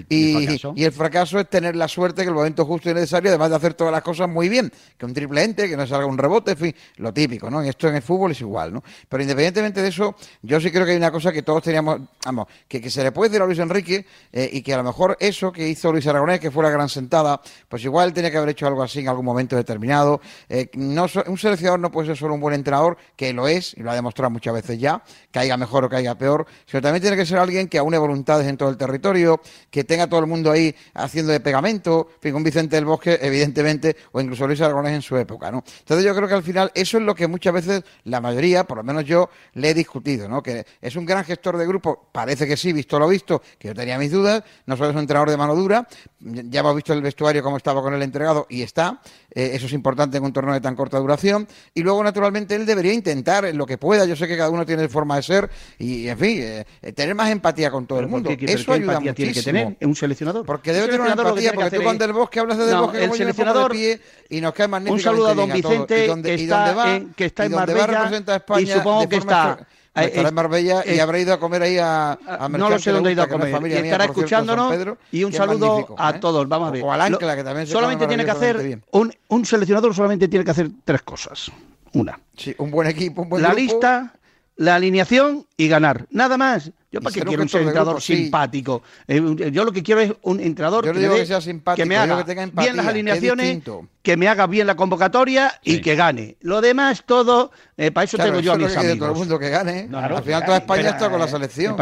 el, fracaso. es tener la suerte que el momento justo y necesario, además de hacer todas las cosas muy bien, que un triple ente, que no salga un rebote, en fin, lo típico, ¿no? Y esto en el fútbol es igual, ¿no? Pero independientemente de eso, yo sí creo que hay una cosa que todos teníamos, vamos, que, se le puede decir a Luis Enrique eh, y que a lo mejor eso que hizo Luis Aragonés, que fue la gran sentada, pues igual tenía que haber hecho algo así en algún momento determinado determinado. Eh, no, un seleccionador no puede ser solo un buen entrenador, que lo es, y lo ha demostrado muchas veces ya, caiga mejor o caiga peor, sino también tiene que ser alguien que aúne voluntades en todo el territorio, que tenga todo el mundo ahí haciendo de pegamento, fin, un Vicente del Bosque, evidentemente, o incluso Luis Aragonés en su época, ¿no? Entonces yo creo que al final eso es lo que muchas veces la mayoría, por lo menos yo, le he discutido, ¿no? Que es un gran gestor de grupo, parece que sí, visto lo visto, que yo tenía mis dudas, no solo es un entrenador de mano dura, ya hemos visto el vestuario como estaba con el entregado y está, eh, eso es importante en un torneo de tan corta duración. Y luego, naturalmente, él debería intentar en lo que pueda. Yo sé que cada uno tiene forma de ser y, en fin, eh, tener más empatía con todo el mundo. eso ayuda muchísimo.
tiene que tener un seleccionador?
Porque debe tener una empatía, porque tú con Del Bosque hablas de Del Bosque
el seleccionador
de pie y nos cae magnífico.
Un saludo a don Vicente, que, está en, que está en Marbella y supongo que está
estará en Marbella y habrá ido a comer ahí a, a
No lo sé dónde ha ido a comer. y estará escuchándonos y un saludo a ¿eh? todos. Vamos a ver.
O al Ancla, que también
Solamente tiene que hacer, un, un seleccionador solamente tiene que hacer tres cosas. Una.
Sí, un buen equipo, un buen
La lista, la alineación y ganar. Nada más. Yo para qué quiero un entrenador simpático. Eh, yo lo que quiero es un entrenador
que, me, que, me haga
bien las alineaciones, que me haga bien la convocatoria y que gane. Lo demás todo, eh, para eso tengo yo a mis amigos.
todo el mundo que gane. Al final toda España está con la selección.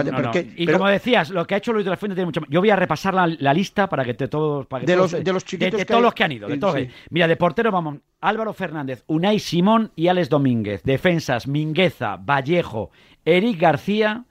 y como decías, lo que ha hecho Luis de la Fuente tiene mucho Yo voy a repasar la, lista para que te todos
de, los, de los chiquitos
de, todos los que han ido. Mira, de portero vamos Álvaro Fernández, Unai Simón y Alex Domínguez. Defensas Mingueza, Vallejo, Eric García,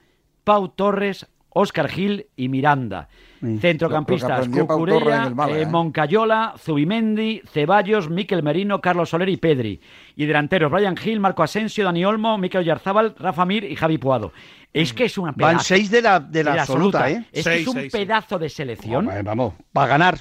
Pau Torres, Óscar Gil y Miranda. Centrocampistas, Cucurella, eh, ¿eh? Moncayola, Zubimendi, Ceballos, Miquel Merino, Carlos Soler y Pedri. Y delanteros, Brian Gil, Marco Asensio, Dani Olmo, Miquel Yarzábal, Rafa Mir y Javi Puado. Es que es una
pedazo. Van seis de la, de la, absoluta, ¿eh?
Es que es un pedazo de selección.
vamos, para ganar.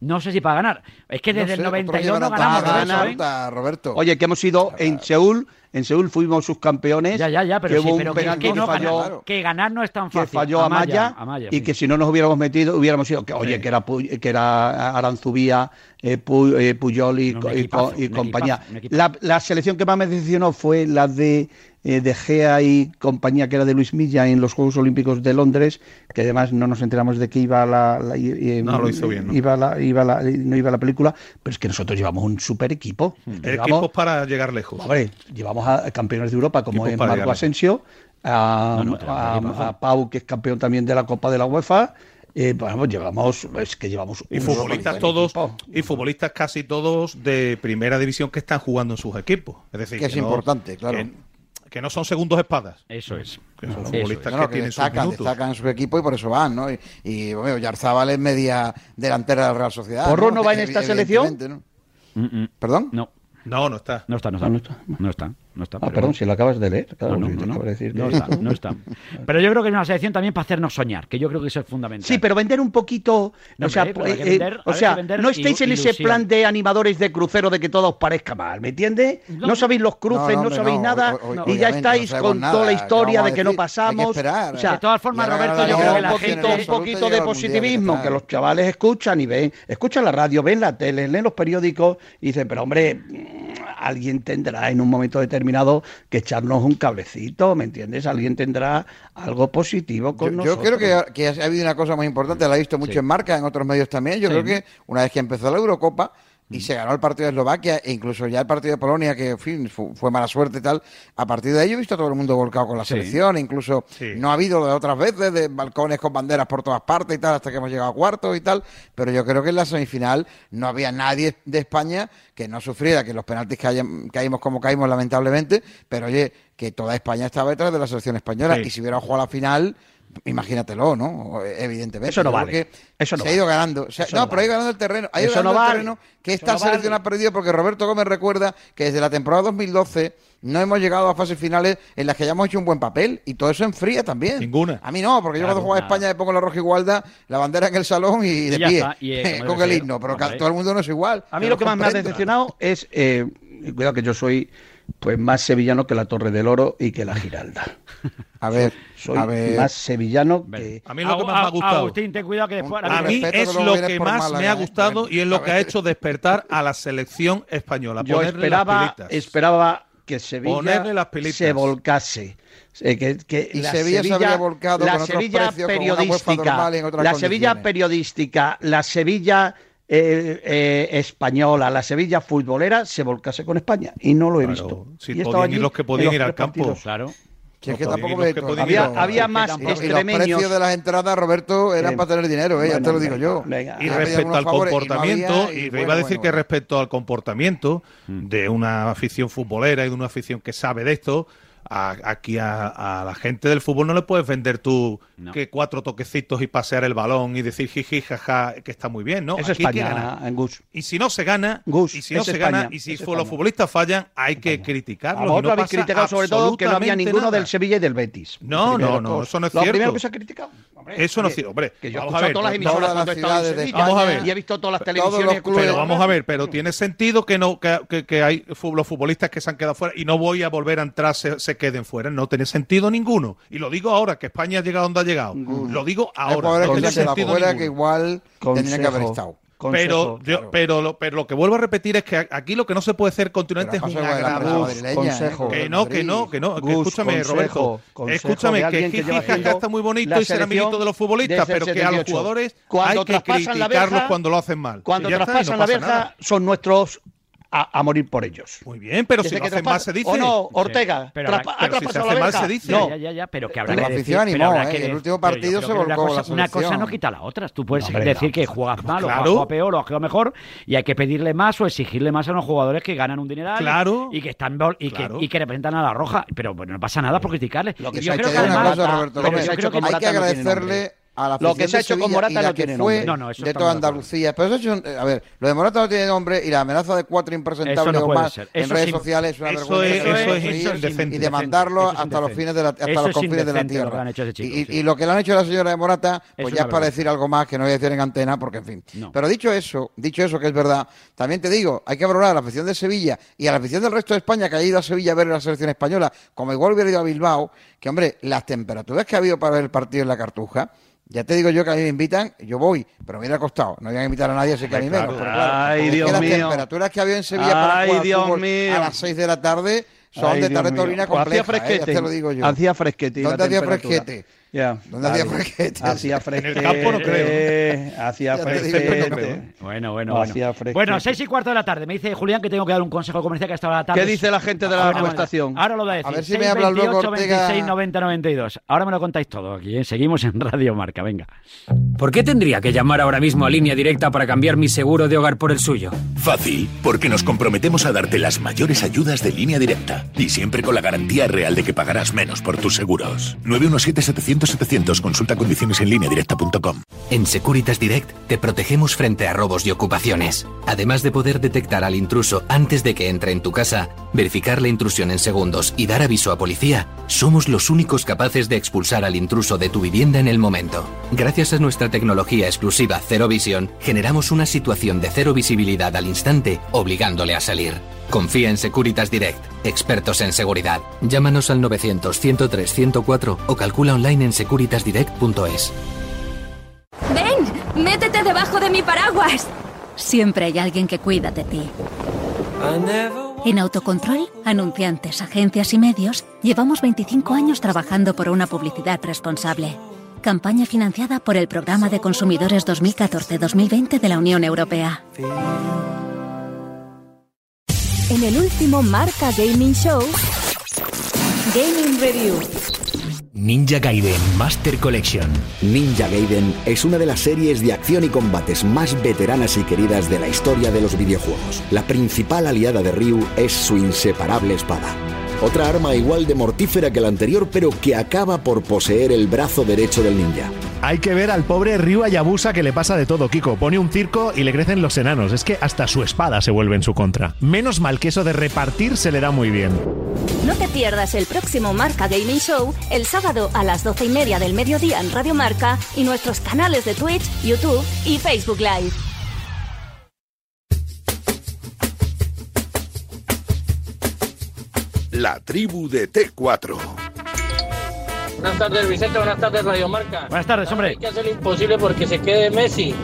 No sé si para ganar. Es que desde el 92 no ganamos.
¿eh? Roberto.
Oye, que hemos ido en Seúl en Seúl fuimos sus campeones.
Ya, ya, ya, pero, sí, pero que, falló, que ganar no es tan fácil.
Que falló Amaya, y que si no nos hubiéramos metido, hubiéramos sido, que oye, que era que era Aranzubía, eh, eh, Puyol y, compañía. la, selección que más me decepcionó fue la de eh, de Gea y compañía que era de Luis Milla en los Juegos Olímpicos de Londres, que además no nos enteramos de que iba la,
no lo hizo bien,
iba la, iba la, no iba la película, pero es que nosotros llevamos un super equipo.
Equipos para llegar lejos.
Hombre, llevamos a campeones de Europa como es Marco Asensio, a, Pau que es campeón también de la Copa de la UEFA. Eh, bueno, llevamos, es que llevamos
y futbolistas todos y futbolistas casi todos de primera división que están jugando en sus equipos. Es decir,
que, es importante, claro
que no son segundos espadas.
Eso es.
Que son futbolistas que, tienen destacan,
destacan su equipo y por eso van, ¿no? Y, y bueno, Yarzábal es media delantera de la Real Sociedad.
¿Porro no, va en esta selección?
¿no? ¿Perdón?
No.
No, no está.
No está, no está. No está. No está. No está,
ah, perdón, si lo acabas de leer.
no, no, está, no está. Pero yo creo que es una selección también para hacernos soñar, que yo creo que eso es fundamental.
Sí, pero vender un poquito. o sea, eh, o sea no estéis en ese plan de animadores de crucero de que todo os parezca mal, ¿me entiendes? No, sabéis los cruces, no, sabéis nada y ya estáis con toda la historia de que no pasamos.
o sea, de todas formas, Roberto, yo creo que la gente.
Un poquito de positivismo, que los chavales escuchan y ven, escuchan la radio, ven la tele, leen los periódicos y dicen, pero hombre, alguien tendrá en un momento determinado que echarnos un cablecito, ¿me entiendes? Alguien tendrá algo positivo con
nosotros.
Yo
creo que, ha habido una cosa muy importante, la he visto mucho en marca, en otros medios también. Yo creo que una vez que empezó la Eurocopa, y mm. se ganó el partido de Eslovaquia e incluso ya el partido de Polonia, que en fin, fue, mala suerte y tal. A partir de ahí he visto a todo el mundo volcado con la selección, incluso no ha habido de otras veces de balcones con banderas por todas partes y tal, hasta que hemos llegado a cuartos y tal. Pero yo creo que en la semifinal no había nadie de España que no sufriera que los penaltis caímos como caímos lamentablemente, pero oye, que toda España estaba detrás de la selección española y si hubiera jugado la final imagínatelo, ¿no? Evidentemente.
Eso no vale. Eso
no se ha ido ganando. no, pero ha ido ganando el terreno. Ha ido ganando el terreno que esta selección ha perdido porque Roberto Gómez recuerda que desde la temporada 2012 no hemos llegado a fases finales en las que hayamos hecho un buen papel y todo eso enfría también.
Ninguna.
A mí no, porque yo cuando juego a España me pongo la roja igualda, la bandera en el salón y de pie, eh, con el himno, pero todo el mundo no es igual.
A mí lo que más me ha decepcionado es, eh, cuidado que yo soy pues más sevillano que la Torre del Oro y que la Giralda.
A ver,
soy más sevillano que.
A mí lo que más me ha gustado.
Agustín, ten cuidado que después.
A mí es lo que más me ha gustado y es lo que ha hecho despertar a la selección española.
Yo esperaba, esperaba que Sevilla se volcase. Eh, que,
y la Sevilla, se había volcado
la Sevilla periodística, la Sevilla periodística, la Sevilla eh, eh, española, la Sevilla futbolera, se volcase con España. Y no lo he visto.
y los que podían ir al campo.
Claro.
es que tampoco
había, había más
extremeños. los precios de las entradas, Roberto, eran para tener dinero, ¿eh? ya te lo digo yo.
y respecto al comportamiento, y, iba a decir que respecto al comportamiento de una afición futbolera y de una afición que sabe de esto, aquí a, la gente del fútbol no le puedes vender tú que cuatro toquecitos y pasear el balón y decir jiji, jaja, que está muy bien, ¿no?
Eso aquí España, en Gus.
Y si no se gana, y si no se gana, y si los futbolistas fallan, hay que criticarlos.
Vosotros habéis criticado sobre todo que no había ninguno del Sevilla y del Betis.
No, no, no, eso no es cierto. Lo
primero que se ha criticado.
eso no es cierto, hombre.
Que yo vamos a ver, todas las emisoras cuando he vamos a ver. y he visto todas las televisiones.
Pero vamos a ver, pero tiene sentido que no que, que, hay los futbolistas que se han quedado fuera y no voy a volver a entrar se, queden fuera. No tiene sentido ninguno. Y lo digo ahora, que España ha llegado donde ha llegado. Lo digo ahora.
No tiene sentido fuera que igual tendría que haber estado
pero, pero, pero lo que vuelvo a repetir es que aquí lo que no se puede hacer continuamente es un agrado. que no, que no, que no. escúchame, Roberto. Escúchame, que Jiji está muy bonito y ser amiguito de los futbolistas, pero que a los jugadores hay que criticarlos cuando lo hacen mal.
Cuando traspasan la verja son nuestros a, morir por ellos.
Muy bien, pero si lo hacen mal se dice.
O no, Ortega.
Pero,
si se hace mal se dice.
No. Ya, ya, ya, pero que habrá
que decir, animó, ¿eh? el último partido se volcó
cosa, una cosa no quita la otra. Tú puedes decir que juegas mal o juegas peor o juegas mejor y hay que pedirle más o exigirle más a los jugadores que ganan un dineral
claro.
y que están y que, y que representan a la roja. Pero bueno, no pasa nada por criticarle.
Lo que yo creo que además hay que agradecerle lo que se ha hecho con Morata no tiene nombre. No, no, eso de toda Andalucía. Pero eso es a ver, lo de Morata no tiene nombre y la amenaza de cuatro impresentables o más en redes sociales es una vergüenza. y demandarlo hasta los fines de la, hasta los confines de la tierra. y, lo que le han hecho a la señora de Morata, pues ya es para decir algo más que no voy a decir en antena, porque en fin. Pero dicho eso, dicho eso que es verdad, también te digo, hay que valorar a la afición de Sevilla y a la afición del resto de España que ha ido a Sevilla a ver la selección española, como igual hubiera ido a Bilbao, que hombre, las temperaturas que ha habido para ver el partido en la Cartuja, ya te digo yo que a mí me invitan, yo voy, pero me hubiera costado. No voy a invitar a nadie, así que a mí menos.
Ay, Dios
las
mío.
temperaturas que había en Sevilla para jugar a las 6 de la tarde son de tarde taurina compleja. Hacía fresquete. ¿eh? Ya te lo digo yo.
Hacía fresquete.
¿Dónde hacía fresquete?
Ya.
¿Dónde hacía fresquete?
Hacía fresquete.
En el campo no creo.
Hacía fresquete.
Bueno, bueno, bueno. Bueno, seis y cuarto de la tarde. Me dice Julián que tengo que dar un consejo comercial que hasta la tarde.
¿Qué dice la gente de la estación?
Ahora lo voy a decir.
A ver si me habla luego Ortega.
26 90 92. Ahora me lo contáis todo aquí. ¿eh? Seguimos en Radio Marca. Venga.
¿Por qué tendría que llamar ahora mismo a línea directa para cambiar mi seguro de hogar por el suyo?
Fácil, porque nos comprometemos a darte las mayores ayudas de línea directa y siempre con la garantía real de que pagarás menos por tus seguros. 917 700 700 Consulta condiciones en línea directa.com.
En Securitas Direct te protegemos frente a robos y ocupaciones. Además de poder detectar al intruso antes de que entre en tu casa, verificar la intrusión en segundos y dar aviso a policía, somos los únicos capaces de expulsar al intruso de tu vivienda en el momento. Gracias a nuestra tecnología exclusiva Cero Visión, generamos una situación de cero visibilidad al instante, obligándole a salir. Confía en Securitas Direct, expertos en seguridad. Llámanos al 900 103 104 o calcula online en securitasdirect.es.
¡Ven! ¡Métete debajo de mi paraguas! Siempre hay alguien que cuida de ti. En Autocontrol, anunciantes, agencias y medios, llevamos 25 años trabajando por una publicidad responsable. Campaña financiada por el Programa de Consumidores 2014-2020 de la Unión Europea. En el último Marca Gaming Show, Gaming Review.
Ninja Gaiden Master Collection. Ninja Gaiden es una de las series de acción y combates más veteranas y queridas de la historia de los videojuegos. La principal aliada de Ryu es su inseparable espada. Otra arma igual de mortífera que la anterior, pero que acaba por poseer el brazo derecho del ninja.
Hay que ver al pobre Ryu Hayabusa que le pasa de todo, Kiko. Pone un circo y le crecen los enanos. Es que hasta su espada se vuelve en su contra. Menos mal que eso de repartir se le da muy bien.
No te pierdas el próximo Marca Gaming Show el sábado a las doce y media del mediodía en Radio Marca y nuestros canales de Twitch, YouTube y Facebook Live.
La tribu de T4.
Buenas tardes, Vicente. Buenas tardes, Radio Marca.
Buenas tardes, hombre.
Hay que hacer lo imposible porque se quede Messi.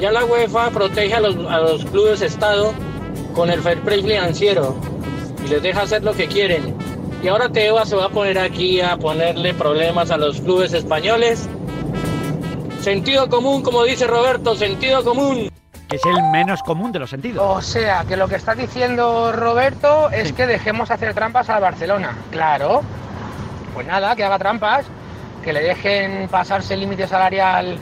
Ya la UEFA protege a los, a los clubes Estado con el fair play financiero y les deja hacer lo que quieren. Y ahora Teba se va a poner aquí a ponerle problemas a los clubes españoles. Sentido común, como dice Roberto, sentido común.
Es el menos común de los sentidos.
O sea, que lo que está diciendo Roberto es que dejemos hacer trampas al Barcelona. Claro, pues nada, que haga trampas, que le dejen pasarse el límite salarial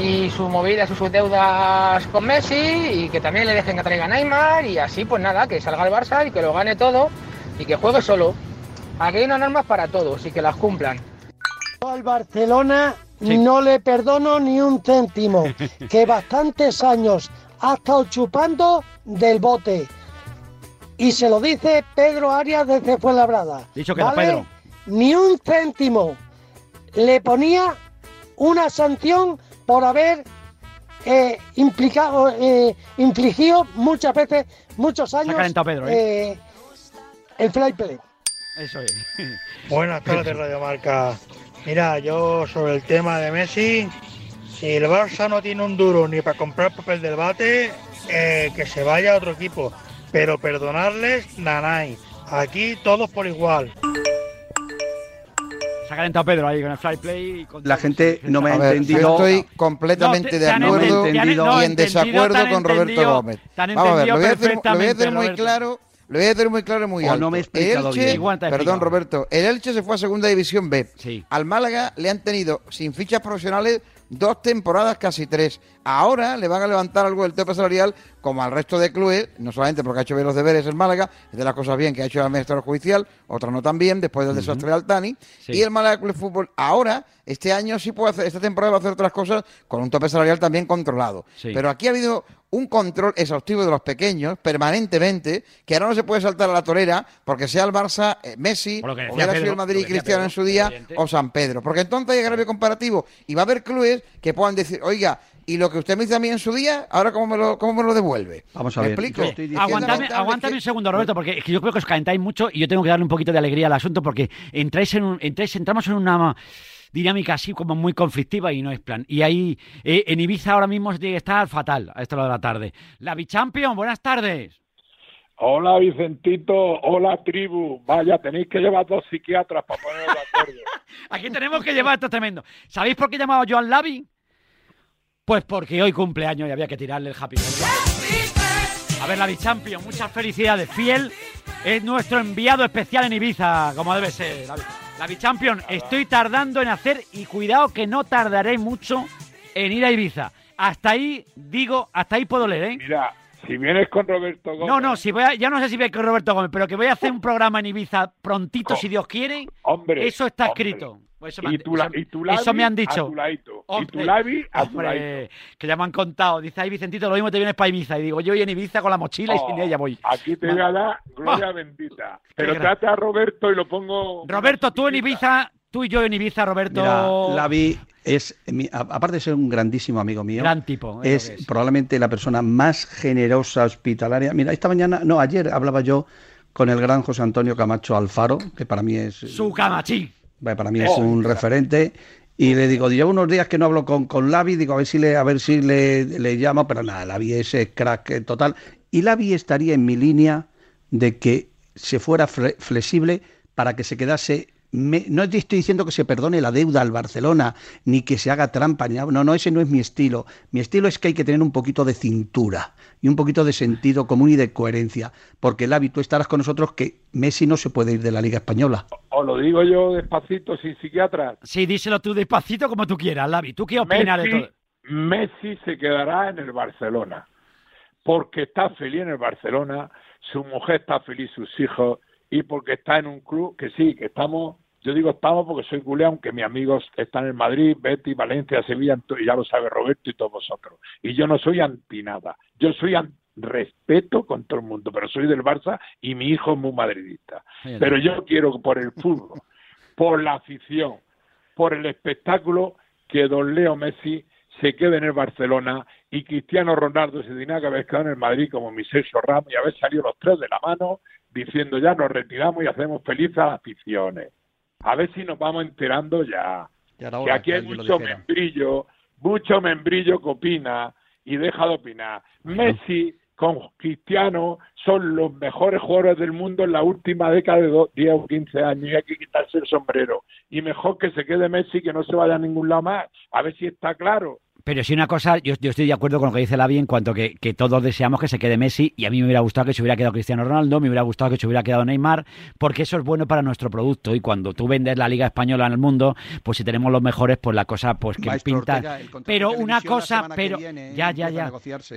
y su movida, sus deudas con Messi y que también le dejen que traiga Neymar y así pues nada, que salga el Barça y que lo gane todo y que juegue solo. Aquí hay unas normas para todos y que las cumplan.
Al Barcelona no le perdono ni un céntimo, que bastantes años ha estado chupando del bote. Y se lo dice Pedro Arias desde Fuenlabrada.
Dicho que Pedro.
Ni un céntimo. Le ponía una sanción por haber eh, implicado, eh, infligido muchas veces, muchos años
Pedro, ¿eh?
eh, el fly play.
Eso es.
Buenas tardes, Radio Marca. Mira, yo sobre el tema de Messi, si el Barça no tiene un duro ni para comprar papel del bate, eh, que se vaya a otro equipo. Pero perdonarles, nanay. Aquí todos por igual.
Se ha calentado Pedro ahí con el fly play.
La gente no me ha
ver,
entendido.
Yo estoy completamente
No, te-
de acuerdo
entendido-
y en desacuerdo con Roberto Gómez. Vamos a ver, lo voy a
entendido
decir, lo voy a decir muy claro. Lo voy a decir muy claro y muy
O
alto.
no me he explicado
Elche-
bien.
Igual te he
Perdón,
explicado.
Roberto. El Elche se fue a Segunda División B.
Sí.
Al Málaga le han tenido sin fichas profesionales dos temporadas, casi tres. Ahora le van a levantar algo del tope salarial, como al resto de clubes, no solamente porque ha hecho bien los deberes el Málaga, es de las cosas bien que ha hecho el administrador judicial, otras no tan bien, después del desastre de Altani.
Sí.
Y el Málaga Club de Fútbol ahora, este año sí puede hacer, esta temporada va a hacer otras cosas con un tope salarial también controlado.
Sí.
Pero aquí ha habido un control exhaustivo de los pequeños permanentemente, que ahora no se puede saltar a la torera porque sea el Barça, eh, Messi,
decía
hubiera sido el Madrid
lo
y Cristiano
Pedro,
en su día
evidente.
o San Pedro. Porque entonces hay grave comparativo y va a haber clubes que puedan decir, oiga, y lo que usted me hizo a mí en su día, ahora cómo me lo, cómo me lo devuelve.
Vamos a
¿Me
ver,
explico?
Aguantame, un segundo, Roberto, porque es que yo creo que os calentáis mucho y yo tengo que darle un poquito de alegría al asunto porque entráis en un, entráis, entramos en una dinámica así como muy conflictiva y no es plan. Y ahí eh, en Ibiza ahora mismo que estar fatal a esta hora de la tarde. La Bichampion, buenas tardes.
Hola Vicentito, hola tribu. Vaya, tenéis que llevar dos psiquiatras para poneros de acuerdo.
Aquí tenemos que llevar esto tremendo. ¿Sabéis por qué he llamado a Joan Lavi? Pues porque hoy cumpleaños y había que tirarle el happy birthday. A ver, la Bichampion, muchas felicidades. Fiel es nuestro enviado especial en Ibiza, como debe ser. La Bichampion, estoy tardando en hacer y cuidado que no tardaré mucho en ir a Ibiza. Hasta ahí, digo, hasta ahí puedo leer, ¿eh?
Mira, si vienes con Roberto Gómez.
No, no, si voy a- ya no sé si voy con Roberto Gómez, pero que voy a hacer un programa en Ibiza prontito, si Dios quiere.
Hombre,
eso está
hombre.
escrito. Pues eso, me
Y
han,
tu, la-
eso-
y tu
eso
labi
me han
a
dicho.
tu ladito. y tu
Hombre,
labi a tu ladito.
que ya me han contado. Dice ahí Vicentito, lo mismo te vienes para Ibiza. Y digo, yo voy en Ibiza con la mochila y
Oh,
sin ella voy.
Aquí te voy a dar gloria bendita. Pero trata a Roberto y lo pongo.
Roberto, tú en Ibiza, tú y yo en Ibiza, Roberto.
Mira, Lavi es, mi- a- aparte de ser un grandísimo amigo mío,
Gran tipo, es
es,
es.
probablemente la persona más generosa, hospitalaria. Mira, esta mañana, no, ayer hablaba yo con el gran José Antonio Camacho Alfaro, que para mí es,
Su camachí.
Para mí es
Oh.
un referente. Y le digo, llevo unos días que no hablo con, con Lavi, digo, a ver si le, a ver si le, le llamo, pero nada, Lavi es crack eh, total. Y Lavi estaría en mi línea de que se fuera fle- flexible para que se quedase. Me- no te estoy diciendo que se perdone la deuda al Barcelona, ni que se haga trampa, ni nada. no, no, ese no es mi estilo. Mi estilo es que hay que tener un poquito de cintura y un poquito de sentido común y de coherencia. Porque Lavi, tú estarás con nosotros que Messi no se puede ir de la Liga Española.
Os lo digo yo despacito, sin psiquiatras.
Sí, díselo tú despacito como tú quieras, Lavi. ¿Tú qué opinas de
Messi,
todo?
Messi se quedará en el Barcelona porque está feliz en el Barcelona, su mujer está feliz, sus hijos, y porque está en un club que sí, que estamos, yo digo estamos porque soy culé, aunque mis amigos están en Madrid, Betty, Valencia, Sevilla, y ya lo sabe Roberto y todos vosotros. Y yo no soy anti nada, yo soy an- respeto con todo el mundo, pero soy del Barça y mi hijo es muy madridista. Pero yo quiero por el fútbol, por la afición, por el espectáculo, que don Leo Messi se quede en el Barcelona y Cristiano Ronaldo se tenía que haber quedado en el Madrid como mi Sergio Ramos y haber salido los tres de la mano diciendo ya nos retiramos y hacemos felices a las aficiones. A ver si nos vamos enterando ya. Que aquí hay mucho membrillo, mucho membrillo que opina y deja de opinar. Messi con Cristiano son los mejores jugadores del mundo en la última década de do- 10 o 15 años y hay que quitarse el sombrero. Y mejor que se quede Messi que no se vaya a ningún lado más. A ver si está claro.
Pero sí una cosa, yo, estoy de acuerdo con lo que dice Lavi en cuanto que, que todos deseamos que se quede Messi y a mí me hubiera gustado que se hubiera quedado Cristiano Ronaldo, me hubiera gustado que se hubiera quedado Neymar, porque eso es bueno para nuestro producto y cuando tú vendes la Liga Española en el mundo, pues si tenemos los mejores, pues la cosa pues que pinta. pero una cosa, pero ya, ya, ya,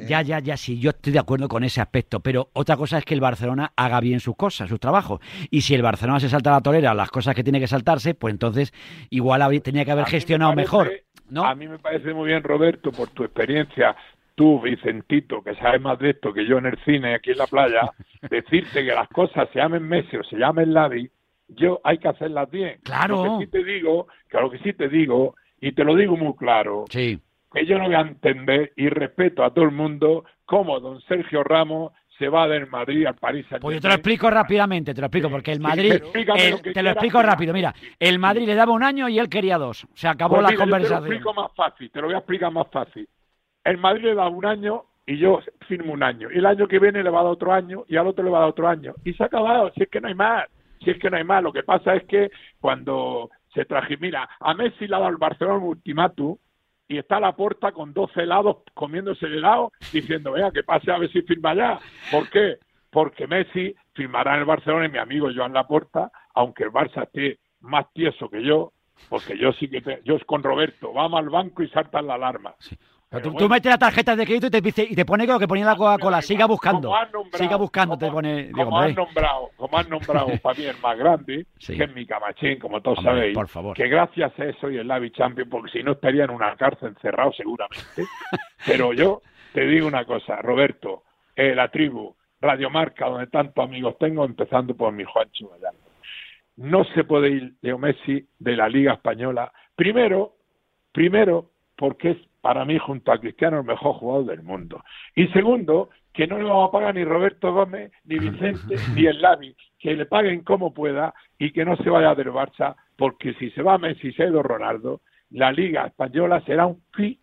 ya, ya, ya, sí, yo estoy de acuerdo con ese aspecto, pero otra cosa es que el Barcelona haga bien sus cosas, sus trabajos. Y si el Barcelona se salta la tolera las cosas que tiene que saltarse, pues entonces igual tenía que haber gestionado mejor.
A mí me parece muy bien, Roberto, por tu experiencia, tú, Vicentito, que sabes más de esto que yo en el cine, aquí en la playa, decirte que las cosas se llamen Messi o se llamen Lavi, yo hay que hacerlas bien.
Claro.
Lo que sí te digo, que lo que sí te digo, y te lo digo muy claro,
sí.
que yo no voy a entender y respeto a todo el mundo cómo don Sergio Ramos se va del Madrid al París
Pues yo te lo explico rápidamente, te lo explico, porque el Madrid, te lo explico rápido, mira, el Madrid le daba un año y él quería dos, se acabó pues la conversación.
Te lo explico más fácil, te lo voy a explicar más fácil. El Madrid le da un año y yo firmo un año, y el año que viene le va a dar otro año y al otro le va a dar otro año, y se ha acabado, si es que no hay más, si es que no hay más, lo que pasa es que cuando se traje, mira, a Messi le ha dado el Barcelona un ultimátum, y está a la puerta con 12 helados comiéndose el helado diciendo, vea, que pase a ver si firma ya. ¿Por qué? Porque Messi firmará en el Barcelona y mi amigo Joan Laporta, aunque el Barça esté más tieso que yo, porque yo sí que, yo es con Roberto, vamos al banco y saltan la alarma
tú, metes la tarjeta de crédito y te, dice, y te pone lo que ponía la Coca-Cola. Siga buscando. siga buscando, te pone.
como, has nombrado, como has nombrado para mí el más grande, que es mi camachín, como todos sabéis.
Por favor.
Que gracias a eso soy el Lavi Champion, porque si no estaría en una cárcel encerrado seguramente. Pero yo te digo una cosa, Roberto, eh, la tribu, Radio Marca, donde tantos amigos tengo, empezando por mi Juancho Gallardo. No se puede ir Leo Messi de la Liga Española. Primero, primero, porque es para mí, junto a Cristiano, el mejor jugador del mundo. Y segundo, que no le vamos a pagar ni Roberto Gómez, ni Vicente, ni el Lavi, que le paguen como pueda y que no se vaya del Barça, porque si se va Messi, se ha Ronaldo, la Liga Española será un ki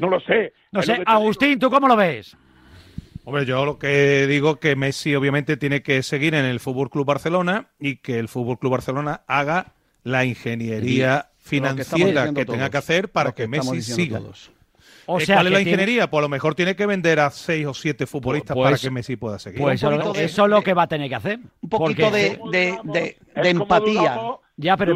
No lo sé.
No sé, Agustín, ¿tú cómo lo ves?
Hombre, yo lo que digo que Messi obviamente tiene que seguir en el Fútbol Club Barcelona y que el Fútbol Club Barcelona haga la ingeniería financiera que, tenga que hacer para que, Messi siga. O sea, ¿Cuál es la ingeniería? Pues a lo mejor tiene que vender a seis o siete futbolistas para pues, que Messi pueda seguir.
Pues eso, es lo que va a tener que hacer.
Un poquito de, empatía.
ya, pero,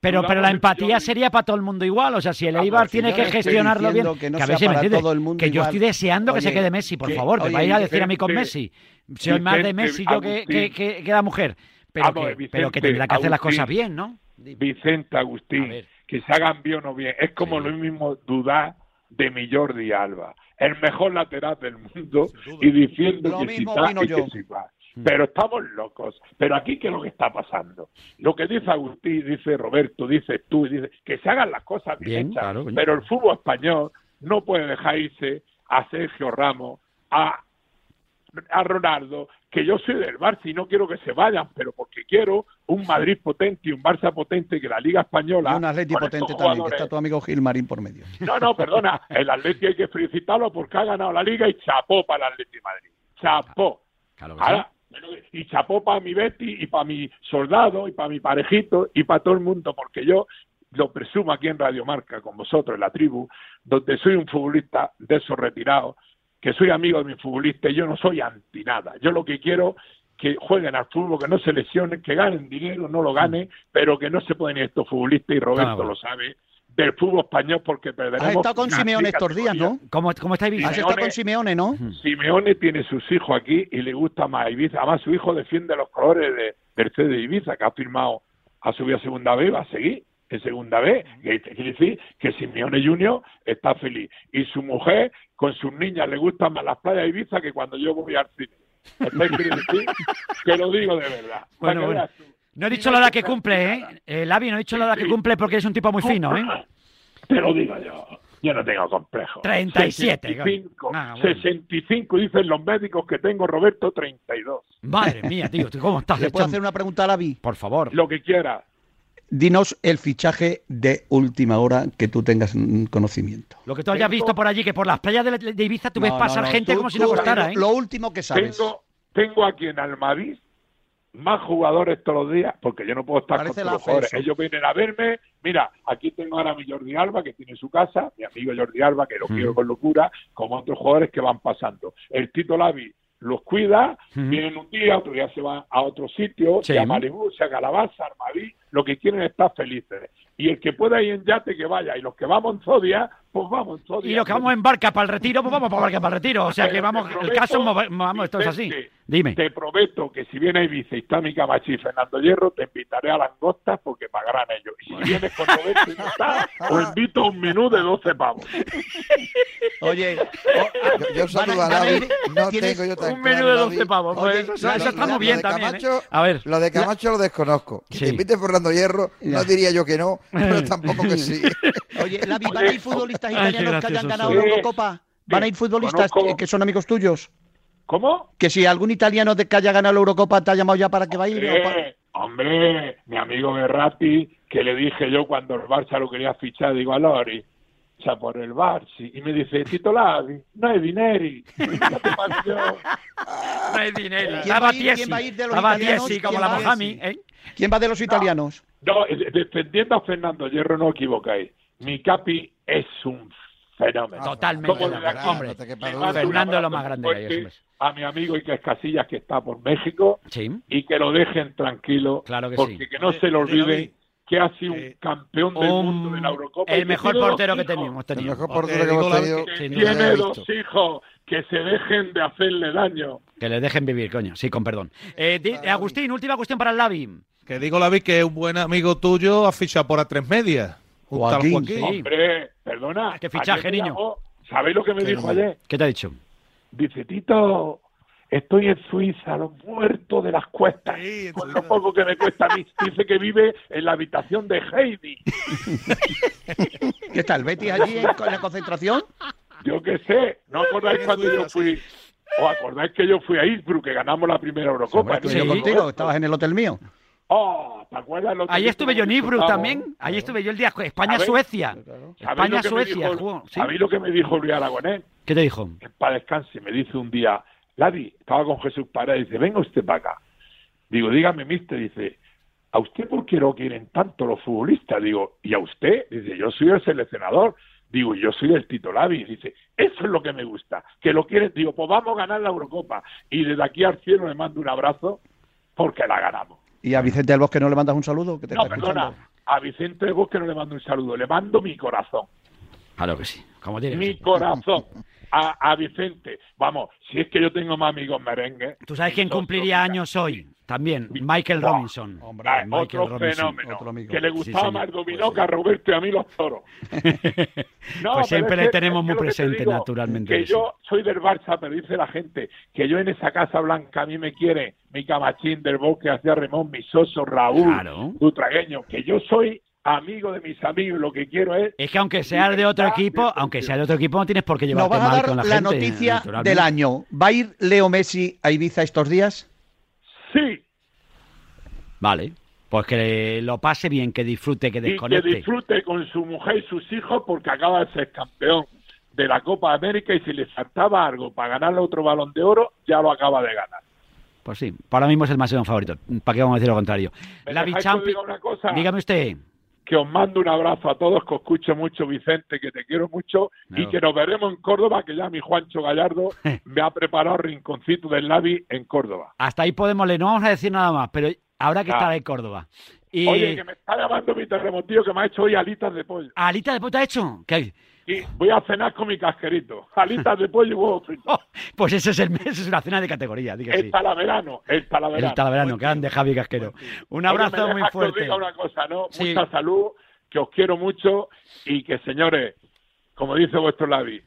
pero, pero la empatía sería para todo el mundo igual. O sea, si el Eibar tiene que gestionarlo bien, que, a veces me que yo estoy deseando que se quede Messi, por favor. Te vais a decir a mí con Messi. Soy más de Messi yo que, que, la mujer. Pero, que, pero que tendrá que hacer las cosas bien, ¿no?
Vicente Agustín, que se hagan bien o bien. Es como lo mismo dudar de mi Jordi Alba, el mejor lateral del mundo, y diciendo que si está y que si va. Mm. Pero estamos locos. Pero aquí, ¿qué es lo que está pasando? Lo que dice Agustín, dice Roberto, dice tú, dice que se hagan las cosas bien, hechas. pero el fútbol español no puede dejar irse a Sergio Ramos, a a Ronaldo, que yo soy del Barça y no quiero que se vayan, pero porque quiero un Madrid potente y un Barça potente que la Liga Española.
Y un Atleti potente también, que está tu amigo Gilmarín por medio.
No, no, perdona, el Atleti hay que felicitarlo porque ha ganado la Liga y chapó para el Atleti Madrid. Chapó. y chapó para mi Betty y para mi soldado y para mi parejito y para todo el mundo, porque yo lo presumo aquí en Radio Marca con vosotros, en la tribu, donde soy un futbolista de esos retirados que soy amigo de mi futbolista y yo no soy anti nada. Yo lo que quiero que jueguen al fútbol, que no se lesionen, que ganen dinero, no lo ganen, pero que no se pueden ir estos futbolistas, y Roberto lo sabe, del fútbol español porque perderemos...
Has estado con Simeone estos días, ¿no?
¿Cómo, cómo está Ibiza?
Has estado con Simeone, ¿no?
Simeone tiene sus hijos aquí y le gusta más Ibiza. Además, su hijo defiende los colores de Mercedes de Ibiza, que ha firmado a subir a segunda vez, va a seguir en segunda vez. Que quiere decir que Simeone Junior está feliz. Y su mujer, con sus niñas, le gustan más las playas de Ibiza que cuando yo voy al cine. quiere decir que lo digo de verdad.
Bueno, No he dicho la edad que cumple, ¿eh? El Lavi, no he dicho la edad que cumple porque es un tipo muy fino, ¿eh?
Te lo digo yo. Yo no tengo complejo.
37.
65, ah, 65 dicen los médicos que tengo, Roberto, 32.
Madre mía, tío, ¿cómo estás?
¿Le puedo hacer una pregunta a Lavi?
Por favor.
Lo que quiera.
Dinos el fichaje de última hora que tú tengas conocimiento.
Lo que tú hayas visto por allí, que por las playas de, Ibiza tú ves pasar gente como si no costara. ¿eh?
Lo último que sabes.
Tengo, tengo aquí en Almaviz más jugadores todos los días, porque yo no puedo estar
Parece
con los jugadores. Ellos vienen a verme. Mira, aquí tengo ahora a mi Jordi Alba, que tiene su casa, mi amigo Jordi Alba, que lo quiero con locura, como otros jugadores que van pasando. El Tito Lavi los cuida, vienen un día, otro día se van a otro sitio,
Sí.
a Malibú, se a Calabaza, a Armadí, lo que quieren es estar felices. Y el que pueda ir en yate, que vaya. Y los que vamos en Zodia, pues vamos en Zodia.
Y los que vamos en barca para el retiro, pues vamos para barca para el retiro. O sea que vamos, el caso, vamos, esto es así. Dime.
Te prometo que si viene Ibiza y está mi Camachi y Fernando Hierro, te invitaré a langostas porque pagarán ellos. Y si vienes con Roberto y no está, os invito a un menú de 12 pavos.
Oye,
Yo, yo saludo a Lavi, no tengo yo tan
Un menú
claro,
de
Lavi.
12 pavos. Pues
Oye,
eso,
lo-
eso muy bien también. ¿eh? A ver.
Lo de Camacho lo desconozco. Que
Sí.
te invite Fernando Hierro, no diría yo que no, pero tampoco que sí.
oye, Lavi, ¿van a ir futbolistas
Ay,
italianos que hayan ganado la Eurocopa? ¿Van a ir futbolistas que son amigos tuyos?
¿Cómo?
Que si algún italiano de que haya ganado la Eurocopa te ha llamado ya para que vaya o pa-
Eh, hombre, mi amigo Berratti, que le dije yo cuando el Barça lo quería fichar, digo a Lori, o sea, por el Barça, y me dice, Tito Lavi, no hay dineri.
No hay dinero.
¿Quién
Estaba
quién va a ir de los
Estaba
italianos?
Tiesi como
¿Quién
la
va?
Mohami. ¿eh?
¿Quién va de los italianos?
No, eh, defendiendo a Fernando Hierro no equivocáis. Mi Capi es un fenómeno.
Totalmente.
Como desde aquí,
Hombre, Fernando es lo más grande eso es.
A mi amigo Iker Casillas que está por México
Sí.
y que lo dejen tranquilo.
Claro que
porque
sí.
que no se le olvide que ha sido un campeón del
Un-
mundo de la Eurocopa.
El mejor portero que tenido.
El mejor portero
que hemos tenido.
Que tiene dos hijos que se dejen de hacerle daño.
Que le dejen vivir, coño. Sí, con perdón. Eh, Agustín, última cuestión para el Lavi.
Que digo, Lavi, que es un buen amigo tuyo, ha fichado por a tres medias.
Joaquín,
Joaquín.
Hombre, perdona.
Qué fichaje, niño.
llamó, ¿Sabéis lo que me
Qué
dijo ayer?
¿Qué te ha dicho?
Dice, Tito, estoy en Suiza, los muertos de las cuestas,
Sí,
con lo poco que me cuesta a mí. Dice que vive en la habitación de Heidi.
¿Qué está el Betis allí en, en la concentración?
Yo qué sé, ¿no acordáis cuando
Suiza,
yo fui? ¿Os acordáis que yo fui a Innsbruck, que ganamos la primera Eurocopa?
Yo
Sí.
contigo, estabas en el hotel mío.
Oh, ¿te acuerdas? lo que
Ahí estuve yo en Innsbruck también. Ahí estuve yo el día España-Suecia.
¿Sabéis lo que me
España-Suecia. ¿sí?
¿Sabéis lo que me dijo Luis Aragonés?
¿Qué te dijo?
que para descanse, me dice un día, Ladi, estaba con Jesús Paredes, dice, venga usted para acá. Digo, dígame, mister, dice, ¿a usted por qué no quieren tanto los futbolistas? Digo, ¿y a usted? Dice, yo soy el seleccionador. Digo, yo soy el Tito Lavi. Dice, eso es lo que me gusta, que lo quieren. Digo, pues vamos a ganar la Eurocopa. Y desde aquí al cielo le mando un abrazo porque la ganamos.
¿Y a Vicente del Bosque no le mandas un saludo? Que te
No,
está
perdona,
escuchando?
a Vicente de Bosque no le mando un saludo, le mando mi corazón.
Claro que sí. Como tiene
mi
ser.
corazón a, a Vicente. Vamos, si es que yo tengo más amigos merengue.
¿Tú sabes quién cumpliría años hoy? También, Michael
Buah.
Robinson.
Ah,
Michael
otro
Robinson.
fenómeno.
otro amigo.
que le
Sí,
gustaba
señor.
más el dominó que a Roberto y a mí los toros. No,
Pues siempre le tenemos
es que
muy presente,
digo,
naturalmente,
Que
eso.
yo soy del Barça, pero dice la gente que yo en esa Casa Blanca a mí me quiere mi Camachín del Bosque hacia Remón, mi Soso, Raúl,
Claro.
Butragueño, que yo soy amigo de mis amigos, lo que quiero es
Es que aunque seas de otro equipo, aunque sea de otro equipo, no tienes por qué
Nos
llevarte
vas a
mal
dar
con
la,
la, gente.
noticia del año. ¿Va a ir Leo Messi a Ibiza estos días?
sí,
Vale. Pues que lo pase bien, que disfrute, que
y que
desconecte.
disfrute con su mujer y sus hijos porque acaba de ser campeón de la Copa América y si le faltaba algo para ganarle otro balón de oro, ya lo acaba de ganar.
Pues sí, para mí es el máximo favorito. ¿Para qué vamos a decir lo contrario?
¿Me
La
una cosa?
Dígame usted.
Que os mando un abrazo a todos, que os escucho mucho, Vicente, que te quiero mucho, y que nos veremos en Córdoba, que ya mi Juancho Gallardo me ha preparado rinconcito del Navi en Córdoba.
Hasta ahí podemos leer, no vamos a decir nada más, pero habrá que
Ah.
estar en Córdoba. Y...
Oye, que me está llamando mi terremotillo que me ha hecho hoy alitas de pollo.
¿Alita de puta hecho? ¿Qué?
Y voy a cenar con mi casquerito. Alitas de pollo y huevo frito.
Pues ese es, el, ese es una cena de categoría, diga
el talaverano, el talaverano.
El talaverano, grande Javi Casquero. Un
Oye,
abrazo
me
muy
dejas que os
fuerte.
diga una cosa, ¿no?
Sí.
Mucha salud, que os quiero mucho y que, señores, como dice vuestro Lavi,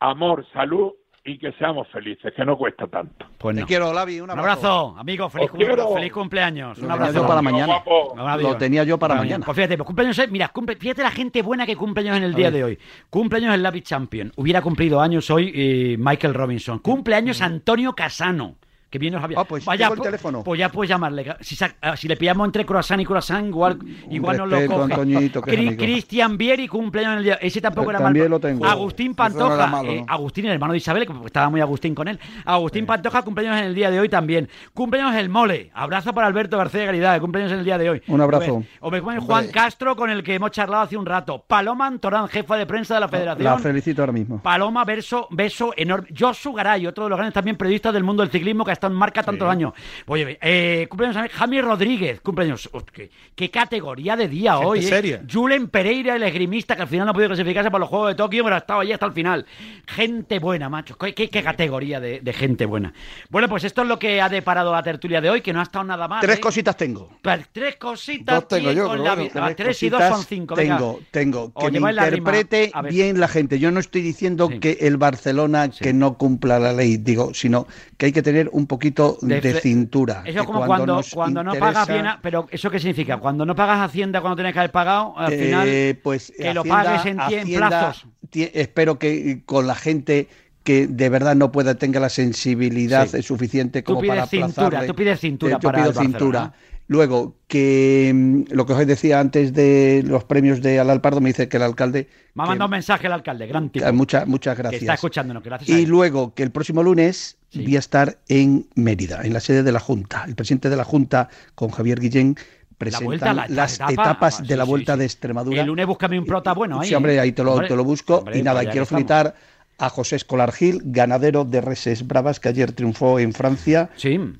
amor, salud y que seamos felices, que no cuesta tanto.
Pues
Te quiero, Lavi. Un
Un
abrazo.
amigo. Feliz, cum-
quiero.
feliz cumpleaños. Un abrazo.
yo para mañana.
guapo.
Lo tenía yo para mañana.
Pues fíjate, pues cumpleaños, es- mira, cumple- fíjate la gente buena que cumpleaños en el día de hoy. Cumpleaños el Lavi Champion. Hubiera cumplido años hoy eh, Michael Robinson. Cumpleaños Antonio Casano. Que bien nos había.
Ah, pues
Vaya,
tengo el
pues-
teléfono.
Pues ya puedes llamarle. Si, ah, si le pillamos entre croissant y croissant, igual, igual no lo coge.
Antoñito,
Cri-. Cristian Vieri cumpleaños en el día. Ese tampoco
Eh,
era
también
mal.
lo tengo.
Agustín
no
Pantoja.
malo,
eh. Agustín, el hermano de Isabel, que estaba muy Agustín con él. Agustín Pantoja, cumpleaños en el día de hoy también. Cumpleaños el mole. Abrazo para Alberto García Caridad, cumpleaños en el día de hoy.
Un abrazo.
O me, o me cumpleaños Juan
Hombre.
Castro, con el que hemos charlado hace un rato. Paloma Antorán, jefa de prensa de la Federación.
La felicito ahora mismo.
Paloma, verso, beso enorme. Josu Garay, otro de los grandes también periodistas del mundo del ciclismo que ha en marca tantos años. Oye, eh, cumpleaños Jaime Rodríguez, cumpleaños. Qué, qué categoría de día
Gente
hoy. eh.
seria.
Julen Pereira, el esgrimista que al final no ha podido clasificarse para los Juegos de Tokio, pero ha estado allí hasta el final. Gente buena, macho. Qué, qué- qué categoría de, de gente buena. Bueno, pues esto es lo que ha deparado la tertulia de hoy, que no ha estado nada mal.
Tres
¿eh?
cositas tengo.
Pues tres cositas.
Dos tengo yo,
con la
bueno.
Ah,
tres
tres y dos son cinco. venga.
Tengo, tengo. Que me
la
interprete bien la gente. Yo no estoy diciendo que el Barcelona que no cumpla la ley, digo, sino que hay que tener un poquito de,
De-
cintura.
Eso es
que
como cuando, cuando no
interesa-
pagas bien, pero ¿eso qué significa? Cuando no pagas Hacienda cuando tienes que haber pagado, al
Eh,
final
pues
que lo pagues en,
Hacienda
plazos.
espero que con la gente que de verdad no pueda tenga la sensibilidad
Sí.
suficiente
Tú
como
pides
para
cintura,
aplazarle.
tú pides cintura
Eh, yo
para
pido
el
cintura. Luego, que mm, lo que os decía antes de los premios de Al Alpardo, me dice que el alcalde
Me ha mandado un mensaje el alcalde, gran tipo.
que- muchas, muchas
Que
gracias.
está escuchándonos, que gracias
Y luego que el próximo lunes voy a estar en Mérida, en la sede de la Junta. El presidente de la Junta, con Javier Guillén, presentan
vuelta a la
las
etapa.
etapas
Ah,
de
sí,
la
sí,
Vuelta
sí.
de Extremadura.
El lunes búscame un prota bueno ahí.
Sí, hombre, ahí te lo,
Hombre,
te lo busco.
hombre,
y nada,
pues
quiero felicitar a José Escolar Gil, ganadero de Reses Bravas, que ayer triunfó en Francia.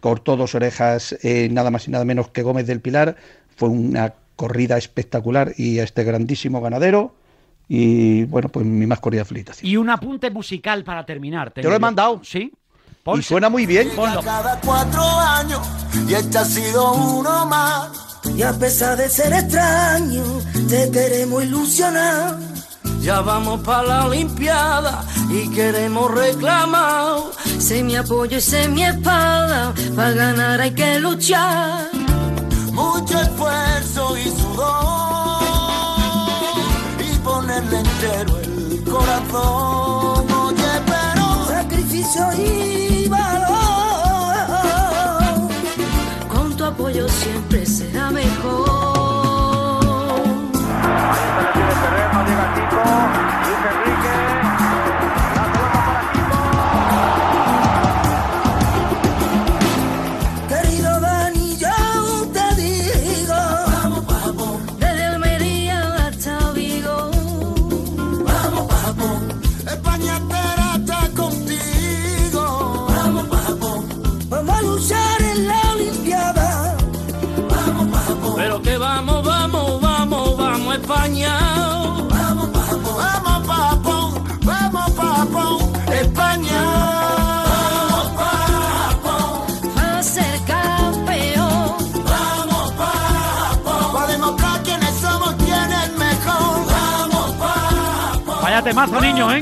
Cortó dos orejas, eh, nada más y nada menos que Gómez del Pilar. Fue una corrida espectacular y a este grandísimo ganadero. Y bueno, pues mi más cordial felicitación.
Y un apunte musical para terminar.
Te lo he mandado.
Sí.
Y suena muy bien.
Cada cuatro años y este ha sido uno más. Y a pesar de ser extraño, te queremos ilusionar. Ya vamos para la Olimpiada y queremos reclamar.
Sé mi apoyo y sé mi espada, para ganar hay que luchar.
Mucho esfuerzo y sudor y ponerle entero el corazón. Oye, pero sacrificio y
Con tu apoyo siempre será mejor.
Temazo, niño, ¿eh?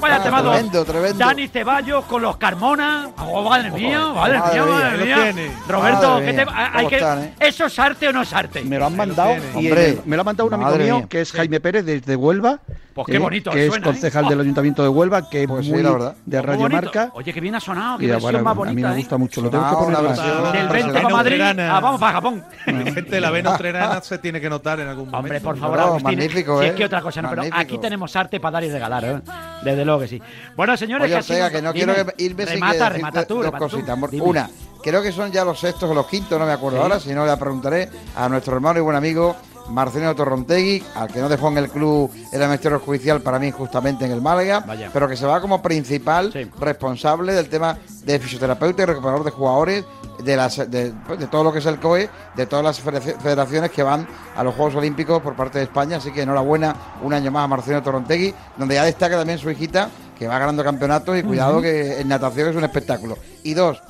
Vaya temazo.
Tremendo, tremendo.
Dani Ceballos con los Carmona. Oh, madre mía, madre
Madre
mía,
mía,
madre mía. Roberto,
Madre
¿qué te- hay
¿cómo
que,
están, eh?
¿eso es arte o no es arte?
Me lo han mandado y
Hombre,
me lo ha mandado un amigo mío
mía.
que es Jaime Pérez desde Huelva.
Pues qué
eh,
bonito
Que es
suena, ¿eh?
concejal del Ayuntamiento de Huelva, que es
Pues sí,
muy
la verdad.
de Radio
bonito.
Marca.
Oye, qué bien ha sonado, qué
Y,
versión
bueno,
más
a mí
bonita,
me
¿eh?
gusta mucho, lo tengo que poner
una
más.
versión
Del 20
Vena
para Madrid, ah, vamos para Japón.
La gente de la vena utrerana se tiene que notar en algún momento.
Hombre, por favor,
No,
Agustín.
magnífico,
si
¿eh?
es que otra cosa no, pero aquí tenemos arte para dar y regalar, ¿eh? Desde luego que sí. Bueno, señores,
Oye,
que
que no
Dime,
quiero que irme sin
remata,
que decirte
remata tú,
dos cositas. Una, creo que son ya los sextos o los quintos, no me acuerdo
Sí.
ahora, si no le preguntaré a nuestro hermano y buen amigo Marcelino Torrontegui, al que no dejó en el club el ministerio judicial para mí justamente en el Málaga,
Vaya.
pero que se va como principal
Sí.
responsable del tema de fisioterapeuta y recuperador de jugadores de, las, de, pues, de todo lo que es el COE, de todas las federaci- federaciones que van a los Juegos Olímpicos por parte de España. Así que enhorabuena un año más a Marcelino Torrontegui, donde ya destaca también su hijita, que va ganando campeonatos y cuidado que en natación es un espectáculo. Y dos,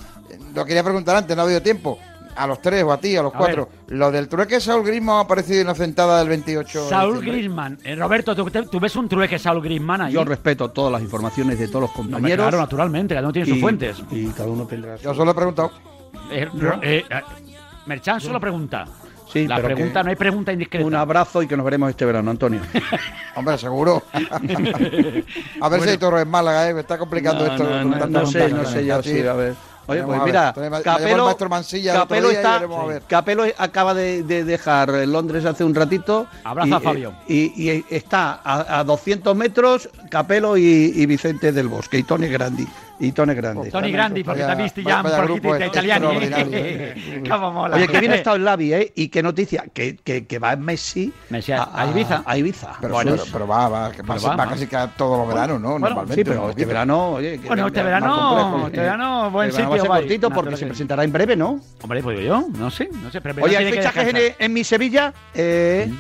lo quería preguntar antes, no ha habido tiempo. A los tres o a ti, a los
A
cuatro. Lo del trueque Saúl Grismo ha aparecido inocentada del 28 de
Saúl
diciembre.
Griezmann. Eh, Roberto, ¿tú, te- tú ves un trueque Saúl Griezmann ahí?
Yo respeto todas las informaciones de todos los
No,
compañeros.
claro, naturalmente, cada uno tiene sus fuentes.
Y cada uno tendrá su-
Yo solo he preguntado.
Eh, eh, eh, Merchan solo pregunta.
Sí,
La
pero
pregunta, no hay pregunta indiscreta.
Un abrazo y que nos veremos este verano, Antonio.
Hombre, seguro. a ver si hay toro en Málaga, ¿eh? Me está complicando
No,
esto.
no, no, no sé, no sé yo, sí, a ver. Oye, pues mira, Capelo, Capelo, está, Capelo acaba de, dejar Londres hace un ratito.
Abraza a Fabio.
Y, está a, 200 metros Capelo y, Vicente del Bosque y Tony Grandi y Tony Grande.
Tony Grandi, porque te visto ya un poquito de italiano.
¿eh? mola. Oye, que bien está el Lavi, ¿eh? Y qué noticia, que, que, que va Messi,
Messi a, a, Ibiza.
A Ibiza.
Pero, bueno, pero, va, va, que va, va, casi cada todos los veranos, ¿no? Normalmente.
Sí, pero este verano, oye.
bueno, este verano, este verano, buen sitio. Va a
ser cortito porque se presentará en breve, ¿no?
Hombre, pues yo, no sé, no sé.
Oye, hay fichajes en mi Sevilla. Eh.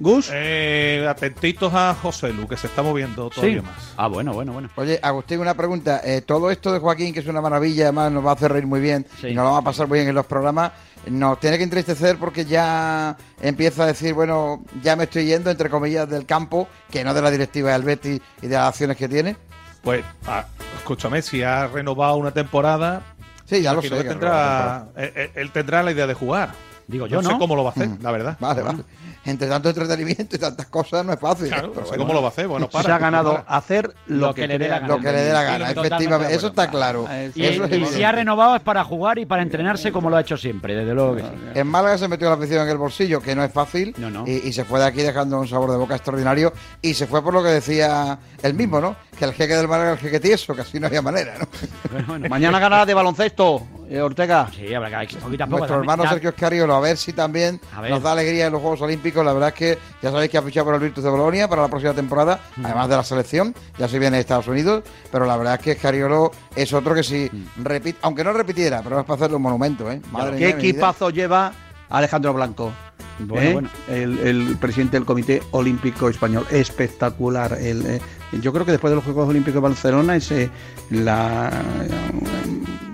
Gus.
Eh, atentitos a José Lu, que se está moviendo todavía más.
Ah, bueno, bueno, bueno.
Oye, Agustín, una pregunta. Eh, todo esto de Joaquín, que es una maravilla, además nos va a hacer reír muy bien y nos lo va a pasar muy bien en los programas, nos tiene que entristecer porque ya empieza a decir, bueno, ya me estoy yendo, entre comillas, del campo, que no de la directiva del Betis y de las acciones que tiene.
Pues, ah, escúchame, si ha renovado una temporada,
Sí, ya lo sé.
Tendrá, él, tendrá la idea de jugar. Digo yo, no, sé cómo lo va a hacer, mm. la verdad.
Vale, vale entre tanto entretenimiento y tantas cosas no es fácil.
Claro, ¿cómo lo va a hacer? Bueno, para.
Se ha ganado hacer lo, que, le dé la
gana. Lo que le dé la gana, efectivamente. Eso está claro.
Y, si ha renovado es para jugar y para entrenarse como lo ha hecho siempre, desde luego que sí.
En Málaga se metió la afición en el bolsillo, que no es fácil, Y, se fue de aquí dejando un sabor de boca extraordinario. Y se fue por lo que decía él mismo, ¿no? Que el jeque del Málaga es el jeque tieso, que así no había manera, ¿no?
Mañana ganará de baloncesto, eh, Ortega.
Sí, habrá que
Nuestro hermano Sergio Escariolo, a ver si también nos da alegría en los Juegos Olímpicos. La verdad es que ya sabéis que ha fichado por el Virtus de Bolonia para la próxima temporada, mm. además de la selección, ya se viene de Estados Unidos, pero la verdad es que Escariolo es otro que si mm. repite, aunque no repitiera, pero es para hacerle un monumento, ¿eh?
¿Qué equipazo lleva Alejandro Blanco? ¿Eh? El, presidente del Comité Olímpico Español. Espectacular. El, eh, yo creo que después de los Juegos Olímpicos de Barcelona es la,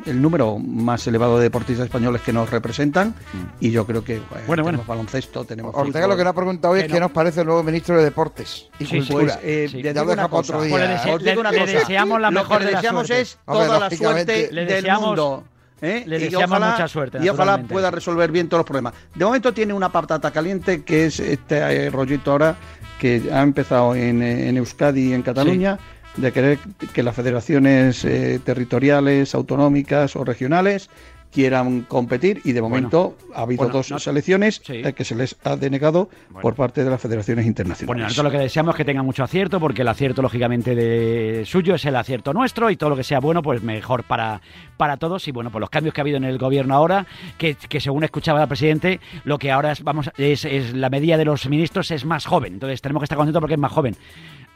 el número más elevado de deportistas españoles que nos representan mm. y yo creo que bueno, tenemos baloncesto, tenemos
Ortega lo que nos ha preguntado hoy es qué nos parece el nuevo ministro de Deportes y Cultura.
Pues, eh, ya lo deja para otro día. le, deseamos la mejor
Lo que deseamos es toda la suerte del mundo.
¿Eh? Le deseamos mucha suerte.
Y ojalá pueda resolver bien todos los problemas. De momento tiene una patata caliente que es este eh, rollito ahora que ha empezado en, en Euskadi y en Cataluña de querer que las federaciones eh, territoriales, autonómicas o regionales quieran competir y de momento ha habido dos selecciones eh, que se les ha denegado por parte de las federaciones internacionales.
Bueno, nosotros lo que deseamos es que tengan mucho acierto porque el acierto lógicamente de suyo es el acierto nuestro y todo lo que sea bueno pues mejor para, para todos. Y bueno, pues los cambios que ha habido en el gobierno ahora que, que según escuchaba el presidente lo que ahora es, vamos es, es la medida de los ministros es más joven, entonces tenemos que estar contentos porque es más joven.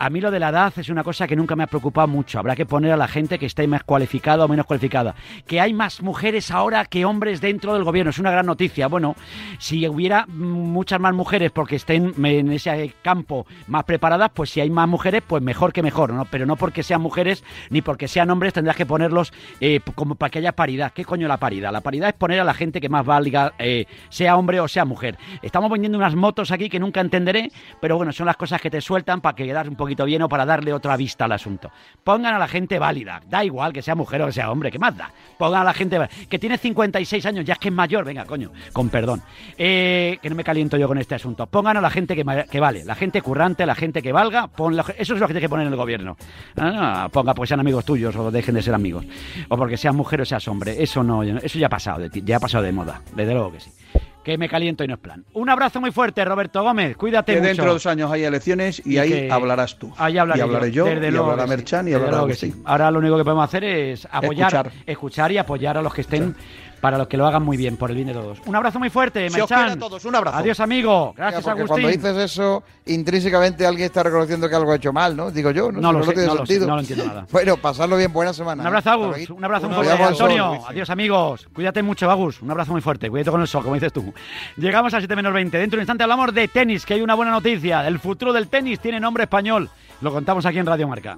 A mí lo de la edad es una cosa que nunca me ha preocupado mucho. Habrá que poner a la gente que esté más cualificada o menos cualificada. Que hay más mujeres ahora que hombres dentro del gobierno. Es una gran noticia. Bueno, si hubiera muchas más mujeres porque estén en ese campo más preparadas, pues si hay más mujeres, pues mejor que mejor. ¿no? Pero no porque sean mujeres ni porque sean hombres tendrás que ponerlos eh, como para que haya paridad. ¿Qué coño la paridad? La paridad es poner a la gente que más valga, eh, sea hombre o sea mujer. Estamos vendiendo unas motos aquí que nunca entenderé, pero bueno, son las cosas que te sueltan para que quedas un poquito bien o para darle otra vista al asunto. Pongan a la gente válida, da igual que sea mujer o que sea hombre, ¿qué más da? Pongan a la gente que tiene 56 años, ya es que es mayor, venga, coño, con perdón, eh, que no me caliento yo con este asunto. Pongan a la gente que, que vale, la gente currante, la gente que valga, pon eso es lo que tiene que poner en el gobierno. Ah, ponga porque sean amigos tuyos o dejen de ser amigos, o porque seas mujer o seas hombre, eso no, eso ya ha pasado, de, ya ha pasado de moda, desde luego que sí que me caliento y no es plan. Un abrazo muy fuerte, Roberto Gómez. Cuídate que mucho.
dentro de dos años hay elecciones y, ahí hablarás tú.
Ahí hablaré
y hablaré yo, y hablará Merchan y hablará
Ahora lo único que podemos hacer es apoyar, escuchar, y apoyar a los que estén para los que lo hagan muy bien, por el bien de todos. Un abrazo muy fuerte,
Se a todos, un abrazo.
Adiós, amigo. Gracias, Agustín.
Cuando dices eso, intrínsecamente alguien está reconociendo que algo ha hecho mal, ¿no? Digo yo, no,
no,
lo,
sé, no, lo, sé, no lo entiendo nada.
bueno, pasarlo bien, buena semana.
Un abrazo, ¿eh? Agus. Un abrazo muy fuerte, Antonio. Adiós, amigos. Cuídate mucho, Agus. Un abrazo muy fuerte. Cuídate con el sol, como dices tú. Llegamos a 7 menos 20. Dentro de un instante hablamos de tenis, que hay una buena noticia. El futuro del tenis tiene nombre español. Lo contamos aquí en Radio Marca.